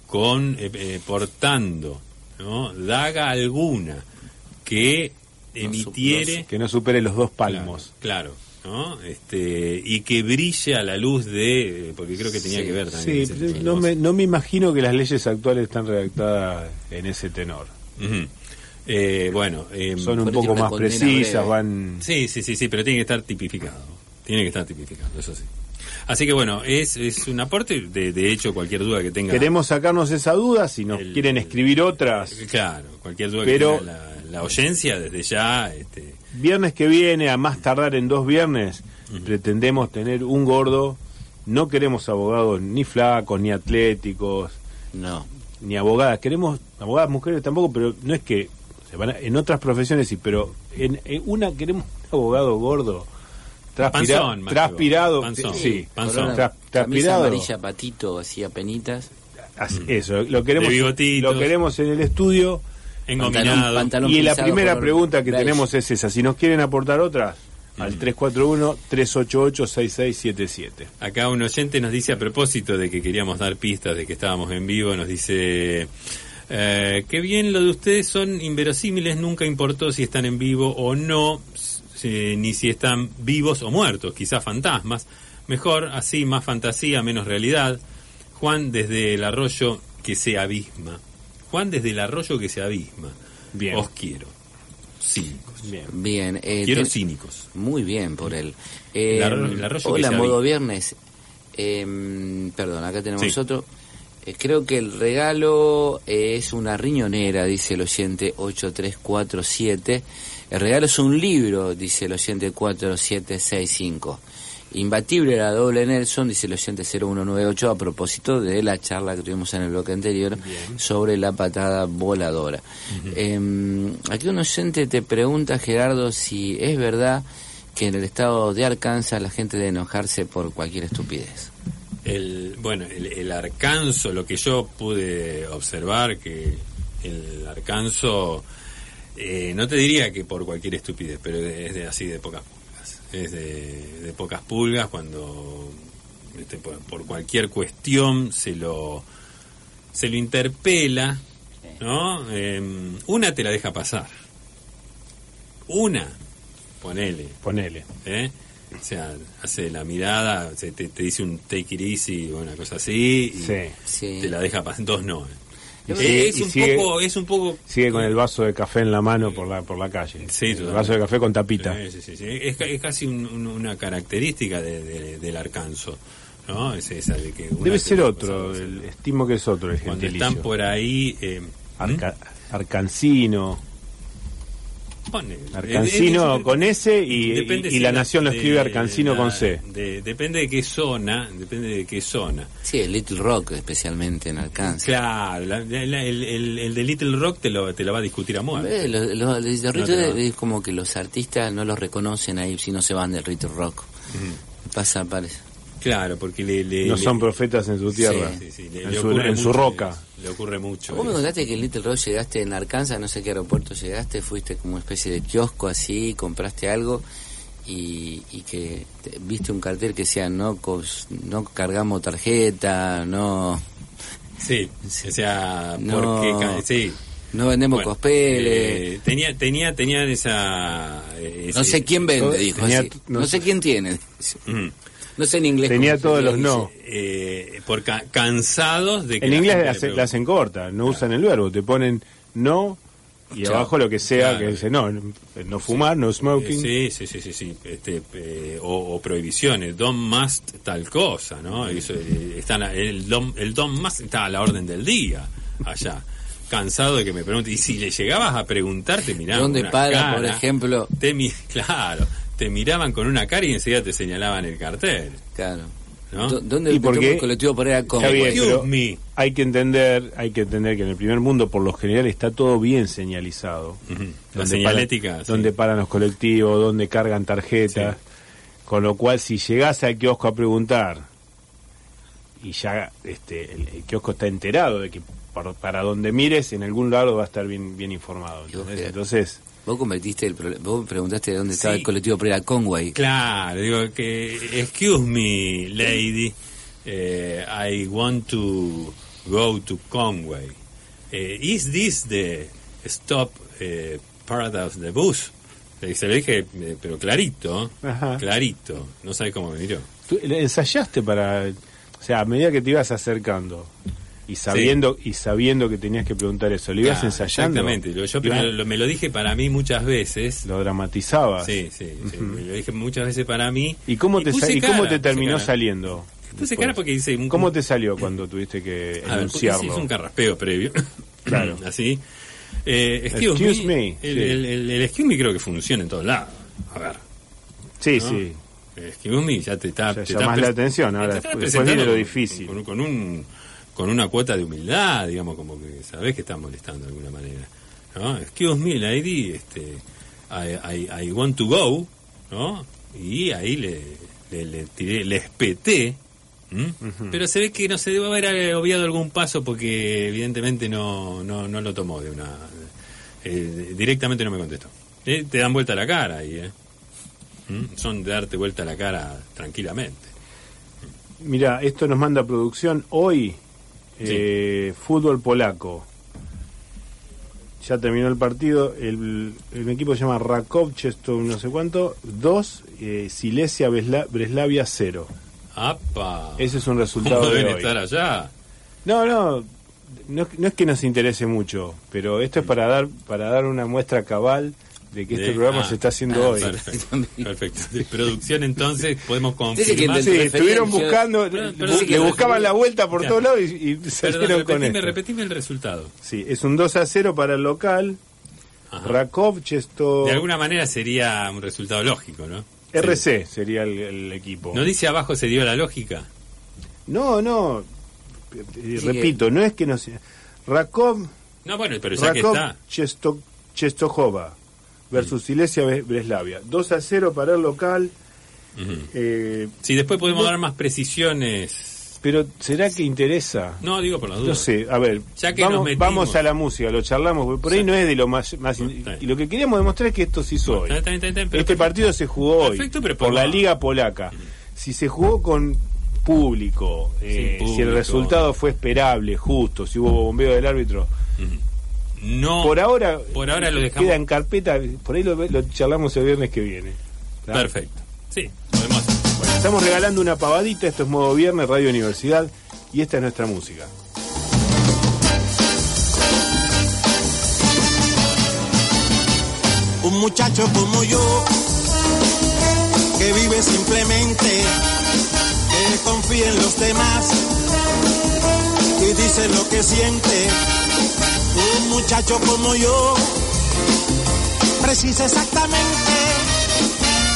con eh, eh, portando ¿no? daga alguna que emitiere que no supere los dos palmos. claro, claro, ¿no? este y que brille a la luz de porque creo que tenía Sí, que ver también Sí, ese no me, no me imagino que las leyes actuales están redactadas en ese tenor. Eh, bueno eh, Son un poco más precisas, breve. van... Sí, sí, sí, sí, pero tiene que estar tipificado. Tiene que estar tipificado, eso sí. Así que bueno, es, es un aporte, de, de hecho, cualquier duda que tenga. Queremos sacarnos esa duda, si nos El- quieren escribir otras. Claro, cualquier duda Pero- que tenga la, la oyencia, desde ya. Este, Viernes que viene, a más tardar en dos viernes, pretendemos tener un gordo. No queremos abogados ni flacos, ni atléticos, No, ni abogadas. Queremos abogadas mujeres tampoco, pero no es que se van a- en otras profesiones sí, pero en, en una queremos un abogado gordo, transpira- Panzón, transpirado, panzón. sí, Panzón. Tra- transpirado. amarilla, patito, así a penitas. Así- Eso, lo queremos, lo queremos en el estudio. engominado. pantalón Y la primera pregunta que beige. tenemos es esa. Si nos quieren aportar otras, al 341-388-6677. Acá un oyente nos dice a propósito de que queríamos dar pistas de que estábamos en vivo, nos dice, eh, qué bien lo de ustedes son inverosímiles, nunca importó si están en vivo o no, ni si están vivos o muertos, quizás fantasmas. Mejor así, más fantasía, menos realidad. Juan desde el arroyo que se abisma. Juan desde el arroyo que se abisma. Bien. Os quiero. Cínicos. Bien. Bien. eh, Quiero cínicos. Muy bien por él. Eh, El arro- el arroyo que hola, se modo avi- viernes. Eh, perdón, acá tenemos Sí. otro. Eh, creo que el regalo eh, es una riñonera, dice el oyente 8347. El regalo es un libro, dice el oyente 4765. Imbatible la doble Nelson, dice el oyente 0198, a propósito de la charla que tuvimos en el bloque anterior sobre la patada voladora. Eh, aquí un oyente te pregunta, Gerardo, si es verdad que en el estado de Arkansas la gente debe enojarse por cualquier estupidez. El, bueno, el, el arcanzo, lo que yo pude observar, que el arcanzo, eh, no te diría que por cualquier estupidez, pero es de, así de pocas pulgas. Es de, de pocas pulgas cuando este, por, por cualquier cuestión se lo, se lo interpela, ¿no? Em, una te la deja pasar. Una, ponele. Ponele. ¿eh? O sea, hace la mirada, se te, te dice un take it easy o una cosa así, y Sí. Sí. te la deja pasar. Dos no. Es, y un sigue- poco, es un poco... Sigue con el vaso de café en la mano por la por la calle. Sí, el totalmente. vaso de café con tapita. Sí, sí. Es, es casi un- un- una característica de- de- del arcanzo. ¿no? Es esa de que Debe ser otro, el- estimo que es otro el Cuando gentilicio. están por ahí... eh, Arca- arcancino, pone- arcancino con S y, depende y- y si la la- nación lo escribe arcancino la- con C. de- depende de qué zona, depende de qué zona. Sí, el Little Rock especialmente en Arkansas. Claro, la- la- el, el- el de Little Rock te lo, te lo va a discutir a muerte. Eh, lo- lo- No es como que los artistas no los reconocen ahí si no se van del Rito Rock. Pasa, parece. Claro, porque le, le- No le- son profetas en su tierra, sí, sí, le- en, le su, en roca. Le ocurre mucho. Vos me eso. contaste que en Little Rock llegaste en Arkansas, no sé qué aeropuerto llegaste, fuiste como una especie de kiosco así, compraste algo y, y que te- viste un cartel que decía no, cos- no cargamos tarjeta, no, Sí, o sea, No. porque ca- sí. no vendemos Bueno, cospeles. eh, tenía, tenía, tenían esa. eh, no ese- sé quién vende, dijo tenía- así. no No, sé- quién tiene. Ujú. No sé en inglés. Tenía todos los no. Eh, por ca- cansados de que. En la inglés gente la, le hace- la pregunte. hacen corta, no usan el verbo, te ponen no y Chao. abajo lo que sea Claro. que dice no, no fumar, no smoking. Eh, Sí, sí, sí, sí, sí. Este, eh, o, o prohibiciones, don't must tal cosa, ¿no? Eso, eh, está la- el, don, el don must está a la orden del día allá. cansado de que me pregunten. Y si le llegabas a preguntar, te miraban. ¿Dónde para, por ejemplo? Te mi- claro, te miraban con una cara y enseguida te señalaban el cartel. Claro. ¿No? ¿Dó- ¿Dónde ¿Y me por tomo qué? el colectivo para bien, hay que entender, hay que entender que en el primer mundo por lo general está todo bien señalizado. Ujú. La Donde señalética. sí. donde paran los colectivos, donde cargan tarjetas. Con lo cual, si llegás al kiosco a preguntar y ya este, el, el kiosco está enterado de que por- para donde mires, en algún lado va a estar bien, bien informado. Ojera. Entonces, Vos convertiste el prole- vos preguntaste dónde estaba Sí. el colectivo para ir a Conway. Claro, digo que, excuse me, lady, eh, I want to go to Conway. Eh, is this the stop eh, of the bus? Eh, Se lo dije, eh, pero clarito, Ajá. clarito, no sabe cómo me miró. ¿tú ensayaste para, o sea, a medida que te ibas acercando y sabiendo y sabiendo que tenías que preguntar eso, lo ibas Claro, ensayando. Exactamente, yo primero lo- me lo dije para mí muchas veces. lo dramatizabas. Sí, sí, sí, me lo dije muchas veces para mí. ¿Y cómo te, sa- cómo terminó cara. saliendo? Puse cara porque hice un, ¿Cómo te salió cuando tuviste que A ver, enunciarlo? hice un carraspeo previo. Claro. Así. Eh, excuse, Excuse me. me, El, sí. el, el- el excuse me creo que funciona en todos lados. A ver. sí, ¿no? sí. Excuse me ya te está. Te llamás está la atención, ahora te está después viene lo con- difícil. Con, con un, con una cuota de humildad, digamos, como que sabés que estás molestando de alguna manera. ¿no? Excuse me, lady, este, I, I, I want to go, ¿no? Y ahí le, le, le tiré, le espeté. Pero se ve que no se debe haber obviado algún paso porque evidentemente no, no, no lo tomó de una... eh, directamente no me contestó. Eh, te dan vuelta la cara ahí, ¿eh? ¿Mm? Son de darte vuelta la cara tranquilamente. Mira, esto nos manda producción hoy. Eh, fútbol polaco. Ya terminó el partido. El, el equipo se llama Rakov Chesto, no sé cuánto. 2, eh, Silesia Bresla- Breslavia 0. ¡Apa! Ese es un ¿Cómo resultado de hoy. estar allá? No, no, no, no es que nos interese mucho, pero esto es para dar para dar una muestra cabal de que este programa ah, se está haciendo ah, hoy. Perfecto. Perfecto. De producción entonces podemos que confirmar. Sí, de- estuvieron buscando, Pero- pero bu- sí que le buscaban la vuelta por todos lados y, y Perdón, salieron con repetime, esto. repetime el resultado. Sí, es un 2 a 0 para el local. Ajá. Rakov, Chesto, De alguna manera sería un resultado lógico, ¿no? RC sería el, el equipo. ¿No dice abajo se dio la lógica? No, no, eh, Sí, repito, no es que no sea. Rakov, No, bueno, pero ya que Rakov, está. Chesto, Chestojova versus Silesia Bre- Breslavia. 2 a 0 para el local. Eh, Sí, después podemos no- dar más precisiones. pero ¿será que interesa? No, digo por las No dudas. sé, a ver, Ya que vamos, vamos a la música, lo charlamos, porque por ahí Sí. no es de lo más... más y lo que queríamos demostrar es que esto se hizo hoy. Está bien, está bien, está bien, pero este partido se jugó hoy pero por la Liga Polaca. Si se jugó con público, eh, si el resultado fue esperable, justo, si hubo bombeo del árbitro, No. por ahora, por ahora lo dejamos. queda en carpeta, por ahí lo, lo charlamos el viernes que viene. Perfecto. Sí, podemos. Bueno, estamos regalando una pavadita, esto es modo viernes, Radio Universidad, y esta es nuestra música. Un muchacho como yo, que vive simplemente, que confía en los demás y dice lo que siente. Un muchacho como yo, precisa exactamente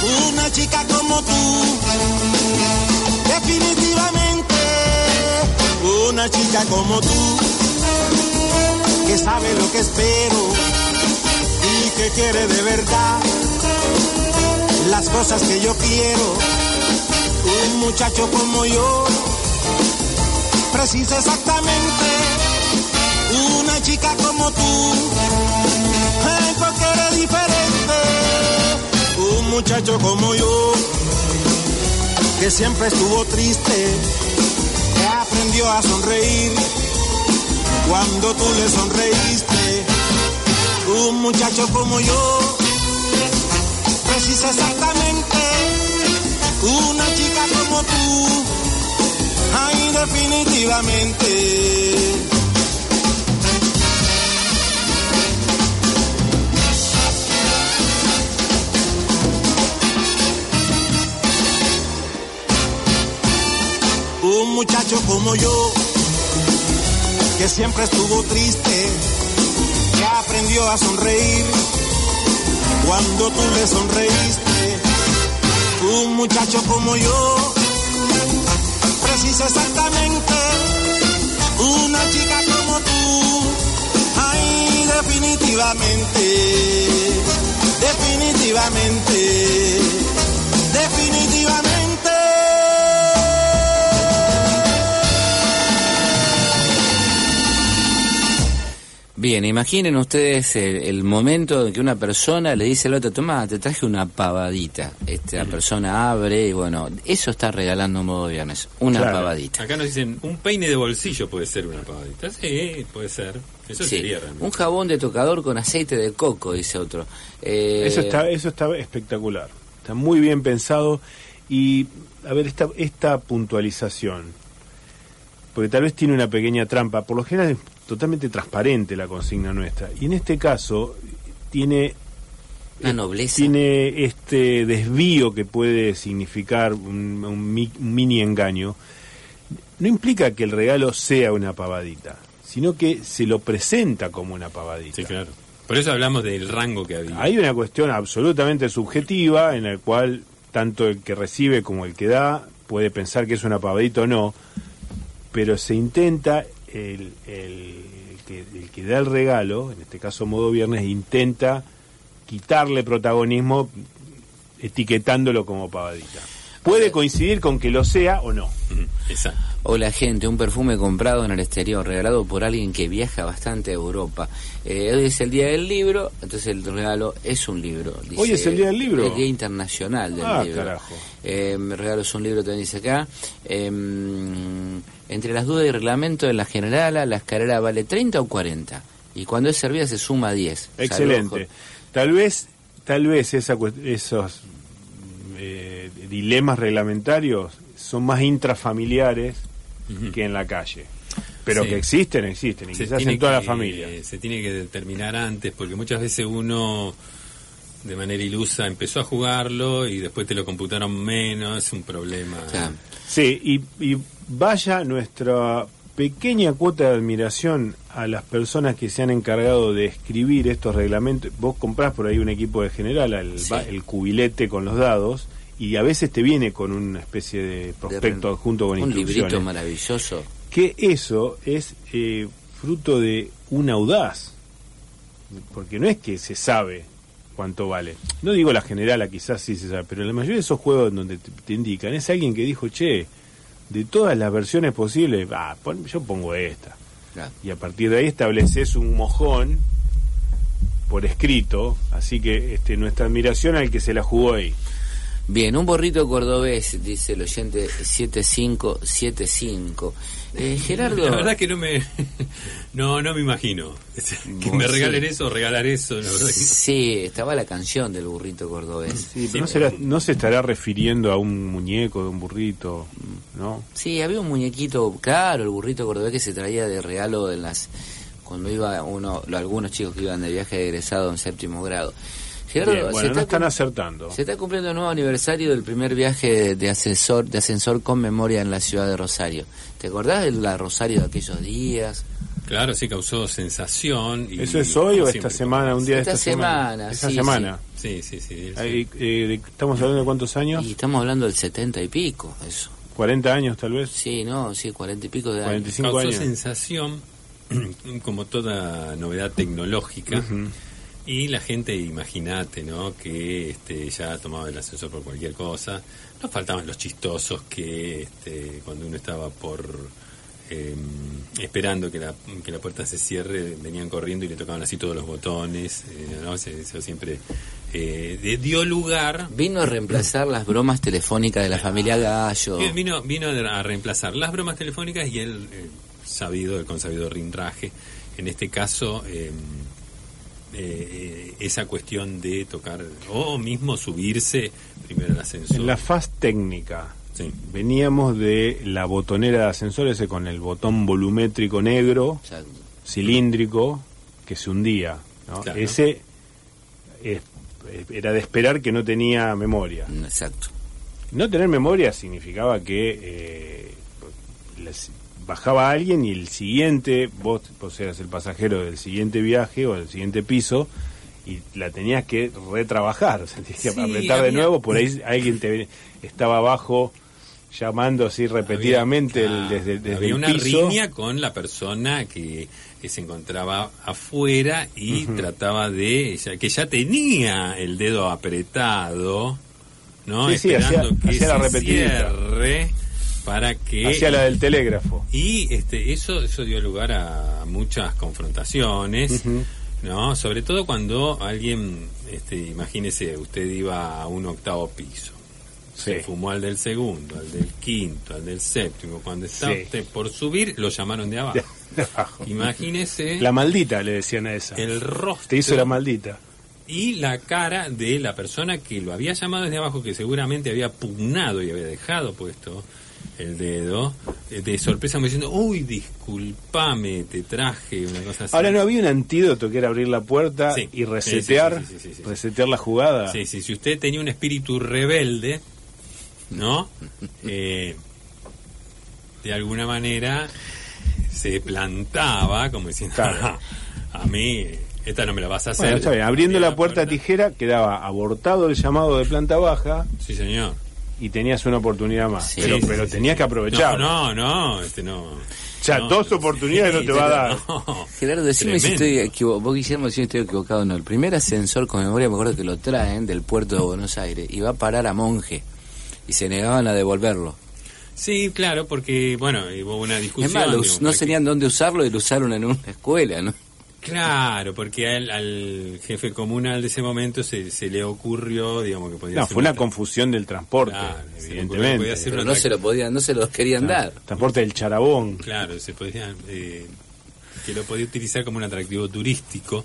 una chica como tú. Definitivamente, una chica como tú, que sabe lo que espero y que quiere de verdad las cosas que yo quiero. Un muchacho como yo precisa exactamente una chica como tú. Ay, porque eres diferente. Un muchacho como yo que siempre estuvo triste, que aprendió a sonreír cuando tú le sonreíste un muchacho como yo precisa exactamente una chica como tú. Ay, definitivamente. Un muchacho como yo, que siempre estuvo triste, que aprendió a sonreír cuando tú le sonreíste. Un muchacho como yo precisa exactamente una chica como tú. Ay, definitivamente, definitivamente, definitivamente. Bien, imaginen ustedes el, el momento en que una persona le dice al otro, toma, te traje una pavadita. Esta persona abre y bueno, eso está regalando modo viernes, una Claro. pavadita. Acá nos dicen, un peine de bolsillo puede ser una pavadita. Sí, puede ser. Eso Sí, sería realmente. un jabón de tocador con aceite de coco, dice otro. Eh, Eso está, eso está espectacular. Está muy bien pensado. Y, a ver, esta, esta puntualización, porque tal vez tiene una pequeña trampa, por lo general es totalmente transparente la consigna nuestra. Y en este caso, tiene Una nobleza. tiene este desvío que puede significar un, un mi- un mini engaño, no implica que el regalo sea una pavadita, sino que se lo presenta como una pavadita. Sí, claro. Por eso hablamos del rango que había. Hay una cuestión absolutamente subjetiva en la cual tanto el que recibe como el que da puede pensar que es una pavadita o no, pero se intenta, el, el que, el que da el regalo, en este caso modo viernes, intenta quitarle protagonismo etiquetándolo como pavadita. Puede coincidir con que lo sea o no. Ujú, Exacto. O la gente, un perfume comprado en el exterior, regalado por alguien que viaja bastante a Europa. Eh, hoy es el día del libro, entonces el regalo es un libro. dice- Hoy es el día del libro. El día internacional del Ah, libro. carajo. Eh, mi regalo es un libro, también dice acá. Eh, entre las dudas y reglamento de la generala, la escalera vale 30 o 40. Y cuando es servida se suma 10. Excelente. Saludos, Tal vez, tal vez esa, esos eh, dilemas reglamentarios son más intrafamiliares que en la calle. Pero Sí. que existen, existen, y Se quizás en toda la que- familia. Se tiene que determinar antes, porque muchas veces uno de manera ilusa empezó a jugarlo y después te lo computaron menos, es un problema. Claro. Sí, y, y vaya nuestra pequeña cuota de admiración a las personas que se han encargado de escribir estos reglamentos. Vos comprás por ahí un equipo de general, el, Sí. el cubilete con los dados, y a veces te viene con una especie de prospecto De- adjunto con Un instrucciones. librito maravilloso. que eso es eh, fruto de un audaz, porque no es que se sabe cuánto vale. No digo la generala, quizás sí se sabe, pero la mayoría de esos juegos donde te, te indican es alguien que dijo, che, de todas las versiones posibles, ah, pon- yo pongo esta. Claro. Y a partir de ahí estableces un mojón por escrito, así que este, nuestra admiración al que se la jugó ahí. Bien, un borrito cordobés, dice el oyente 7575. Eh, Gerardo, La verdad que no me no no me imagino que me sí. regalen eso o regalar eso, la verdad que sí, estaba la canción del burrito cordobés. Sí, Sí, pero no, pero- será- no se estará refiriendo a un muñeco, de un burrito, ¿no? Sí, había un muñequito, claro, el burrito cordobés que se traía de regalo en las cuando iba uno, algunos chicos que iban de viaje de egresado en séptimo grado. Gerardo, Bien, se, bueno, no está están acertando. se está cumpliendo el nuevo aniversario del primer viaje de ascensor, de ascensor con memoria en la ciudad de Rosario. ¿Te acordás de la Rosario de aquellos días? claro, sí causó sensación. Y, ¿Eso es hoy o siempre esta semana, un día Esta de esta semana? semana, Esta sí, semana. Sí, sí, sí. sí. Ahí, eh, de- ¿Estamos hablando de cuántos años? Y estamos hablando del setenta y pico, eso. ¿40 años tal vez? Sí, no, sí, cuarenta y pico de años. 45 causó años. sensación como toda novedad tecnológica Ujú. y la gente imagínate no que este ya tomaba el ascensor por cualquier cosa no faltaban los chistosos que este, cuando uno estaba por eh, esperando que la, que la puerta se cierre venían corriendo y le tocaban así todos los botones eh, no Se- eso siempre eh, dio lugar Vino a reemplazar las bromas telefónicas de la familia Gallo. Bien, Vino, vino a reemplazar las bromas telefónicas y el eh, sabido, el consabido rinraje. En este caso, eh, eh, esa cuestión de tocar o mismo subirse primero al ascensor. En la faz técnica, Sí. veníamos de la botonera de ascensor ese con el botón volumétrico negro, Exacto. cilíndrico, que se hundía. ¿no? Claro. Ese es- era de esperar que no tenía memoria. Exacto. No tener memoria significaba que eh, las- bajaba alguien y el siguiente, vos, vos eras el pasajero del siguiente viaje o del siguiente piso y la tenías que retrabajar, o sea, tenías que Sí, apretar de había- nuevo, por ahí alguien te estaba abajo llamando así repetidamente el- Ah, desde, desde había el una piso. riña con la persona que, que se encontraba afuera y trataba de ya- que ya tenía el dedo apretado no Sí, sí, esperando que la se repetidita. cierre para que Hacia la del telégrafo. y este eso eso dio lugar a muchas confrontaciones no sobre todo cuando alguien este imagínese usted iba a un octavo piso Sí. se fumó al del segundo, al del quinto, al del séptimo. Cuando estaba Sí. usted por subir, lo llamaron de abajo. De abajo. Imagínese La maldita le decían a esa. el rostro Te hizo la maldita. y la cara de la persona que lo había llamado desde abajo, que seguramente había pugnado y había dejado puesto el dedo, eh, de sorpresa me diciendo, uy, disculpame, te traje una cosa así. Ahora no había un antídoto que era abrir la puerta Sí. y resetear, Sí, sí, resetear la jugada. Sí, sí, si usted tenía un espíritu rebelde, ¿no? Eh, de alguna manera se plantaba como diciendo, Claro. "Ah, a mí esta no me la vas a hacer. Bueno, está bien. Abriendo Abría la puerta tijera quedaba abortado el llamado de planta baja Sí, señor. Y tenías una oportunidad más. Sí, pero Sí, pero sí, tenías sí. que aprovechar. No, no, no, este no. O sea, No, dos oportunidades no te va a dar. no. Gerardo, decime si estoy equivocado. Vos, Guillermo, si estoy equivocado o no. El primer ascensor con memoria, me acuerdo que lo traen del puerto de Buenos Aires y va a parar a Monje. Y se negaban a devolverlo. Sí, claro, porque, bueno, hubo una discusión. Es más, no sabían dónde usarlo y lo usaron en una escuela, ¿no? Claro, porque al jefe comunal de ese momento se, se le ocurrió, digamos, que podía No, ser fue una tra- confusión del transporte, Claro, evidentemente. podía Pero no se lo podían, no se los querían dar. Transporte del charabón. Claro, se podía, eh, que lo podía utilizar como un atractivo turístico.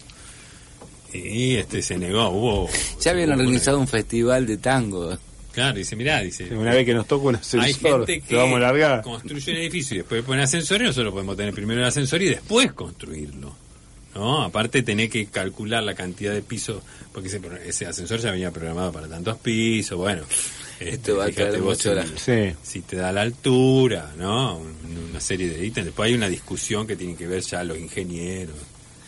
Y este se negó, hubo... Ya habían hubo una- organizado un festival de tango. Claro, dice, mirá, dice... Una vez que nos toca un Hay ascensor, gente vamos a largar. construye un edificio y después pone ascensor y nosotros podemos tener primero el ascensor y después construirlo. ¿No? Aparte tenés que calcular la cantidad de pisos, porque ese, ese ascensor ya venía programado para tantos pisos, bueno. este, Esto va a traer vos mucho la- si- Sí. si te da la altura, ¿no? Un- Una serie de ítems. Después hay una discusión que tiene que ver ya los ingenieros.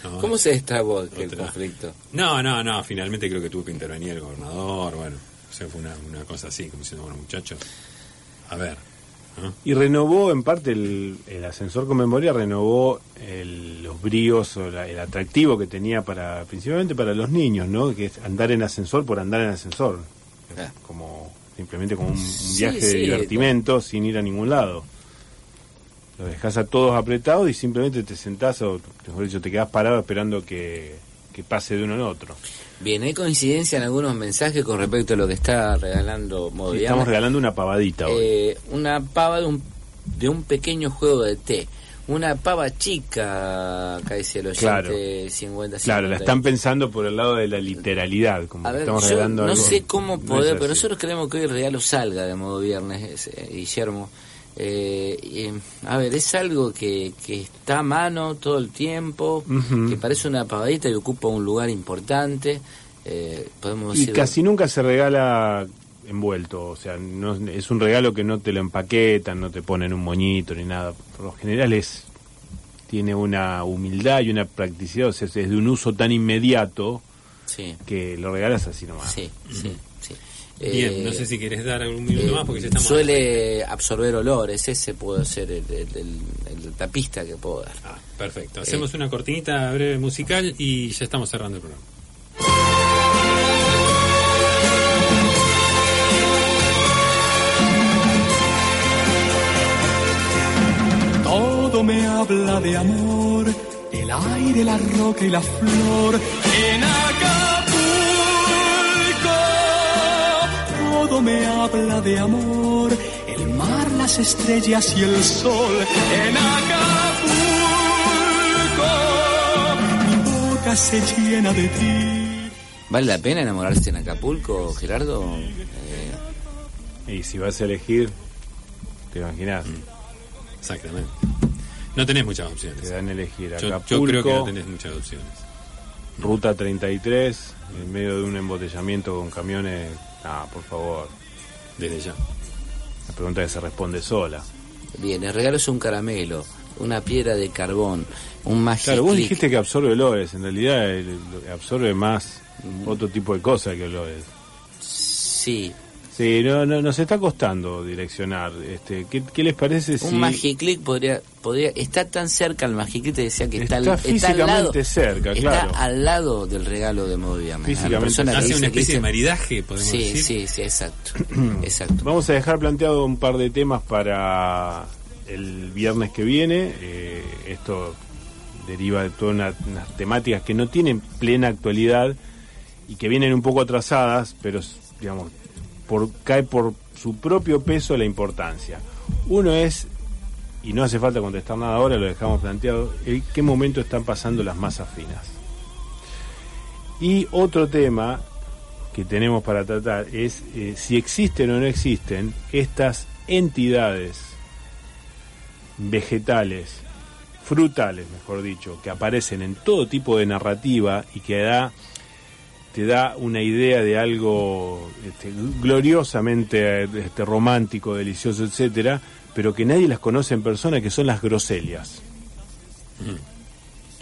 ¿no? ¿Cómo se destrabó Otra. conflicto? No, no, no, finalmente creo que tuvo que intervenir el gobernador, bueno, o sea, fue una, una cosa así, como diciendo, bueno, muchachos, a ver, Y renovó, en parte, el, el ascensor con memoria renovó el- los bríos o la- el atractivo que tenía para, principalmente para los niños, ¿no? Que es andar en ascensor por andar en ascensor. Ah. Como, simplemente como un, viaje sí. de divertimento sin ir a ningún lado. Los dejas a todos apretados y simplemente te sentás o, mejor dicho, te quedás parado esperando que, que pase de uno en otro. Bien, hay coincidencia en algunos mensajes con respecto a lo que está regalando Moviame. estamos regalando una pavadita hoy. Eh, una pava de un, de un pequeño juego de té. Una pava chica, acá dice el oyente Claro. 50 Claro, la 50. están pensando por el lado de la literalidad, como A ver, estamos yo regalando no algo. sé cómo poder, pero nosotros queremos que hoy el regalo salga de modo viernes, eh, Guillermo. Eh, y, a ver, es algo que, que está a mano todo el tiempo, que parece una pavadita y ocupa un lugar importante. Eh, podemos Y decir, casi nunca se regala envuelto, o sea, no, es un regalo que no te lo empaquetan, no te ponen un moñito ni nada. Por lo general es tiene una humildad y una practicidad, o sea, es de un uso tan inmediato sí, que lo regalas así nomás. sí, sí, sí. Bien, Eh, no sé si querés dar algún minuto Eh, más porque ya estamos... Suele absorber olores, ese puede ser el, el- el- el tapista que puedo dar. Ah, perfecto, hacemos una cortinita breve musical y ya estamos cerrando el programa. Todo me habla de amor, el aire, la roca y la flor. En Acapulco, todo me habla de amor, el mar, las estrellas y el sol. En Acapulco, mi boca se llena de ti. ¿Vale la pena enamorarse en Acapulco, Gerardo? Eh, Y si vas a elegir, te imaginas, Exactamente. No tenés muchas te opciones. dan a elegir Yo, Acapulco, yo creo que no tenés muchas opciones. Ruta 33, en medio de un embotellamiento con camiones. Ah, por favor, Desde ya. la pregunta que se responde sola. Bien, el regalo es un caramelo, una piedra de carbón, un magic Claro, vos dijiste que absorbe olores, en realidad el- el- absorbe más otro tipo de cosas que olores. Sí, Sí, no, no, nos está costando direccionar. Este, ¿qué, qué les parece si un Magiclick podría, podría, está tan cerca el Magiclick, te decía que está, Está al- al físicamente lado, cerca, está claro. al lado del regalo de la Físicamente Hace una especie de maridaje, podemos Sí, decir. sí, sí, exacto, exacto. Vamos a dejar planteado un par de temas para el viernes que viene. Eh, esto deriva de todas una- unas temáticas que no tienen plena actualidad y que vienen un poco atrasadas, pero digamos cae por su propio peso la importancia. Uno es, y no hace falta contestar nada ahora, lo dejamos planteado, en qué momento están pasando las masas finas. Y otro tema que tenemos para tratar es eh, si existen o no existen estas entidades vegetales, frutales, mejor dicho, que aparecen en todo tipo de narrativa y que da te da una idea de algo este, gloriosamente este, romántico, delicioso, etcétera, pero que nadie las conoce en persona, que son las groselias.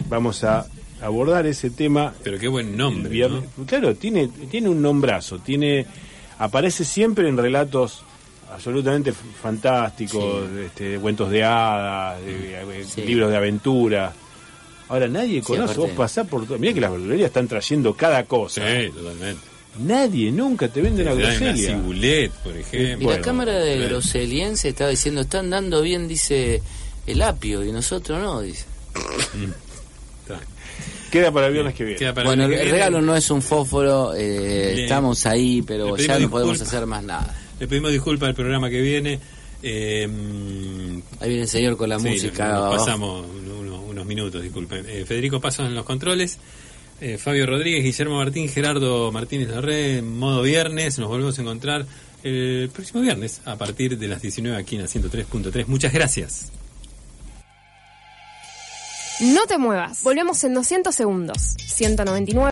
Vamos a abordar ese tema Pero qué buen nombre. el viernes. ¿no? Claro, tiene, tiene un nombrazo, tiene, aparece siempre en relatos absolutamente fantásticos, este, de cuentos de hadas, de- de- Sí. libros de aventura. Ahora nadie Sí, conoce, aparte- vos pasás por todo. Mirá que las verdulerías están trayendo cada cosa. Sí, totalmente. Nadie nunca te vende una groselia. cibulet, por Y ejemplo. la Bueno, Cámara de claro. Groseliense estaba diciendo, están dando bien, dice, el apio, y nosotros no, dice. Queda para el viernes que viene. Bueno, el regalo no es un fósforo, eh, estamos ahí, pero ya no podemos hacer más nada. Le pedimos disculpas al programa que viene. Eh, Ahí viene el señor con la sí, música. nos pasamos minutos, disculpen. Eh, Federico Pasos en los controles. eh, Fabio Rodríguez, Guillermo Martín, Gerardo Martínez Larré, modo viernes. Nos volvemos a encontrar el próximo viernes a partir de las 19 aquí en la 103.3. Muchas gracias. No te muevas. Volvemos en 200 segundos. 199.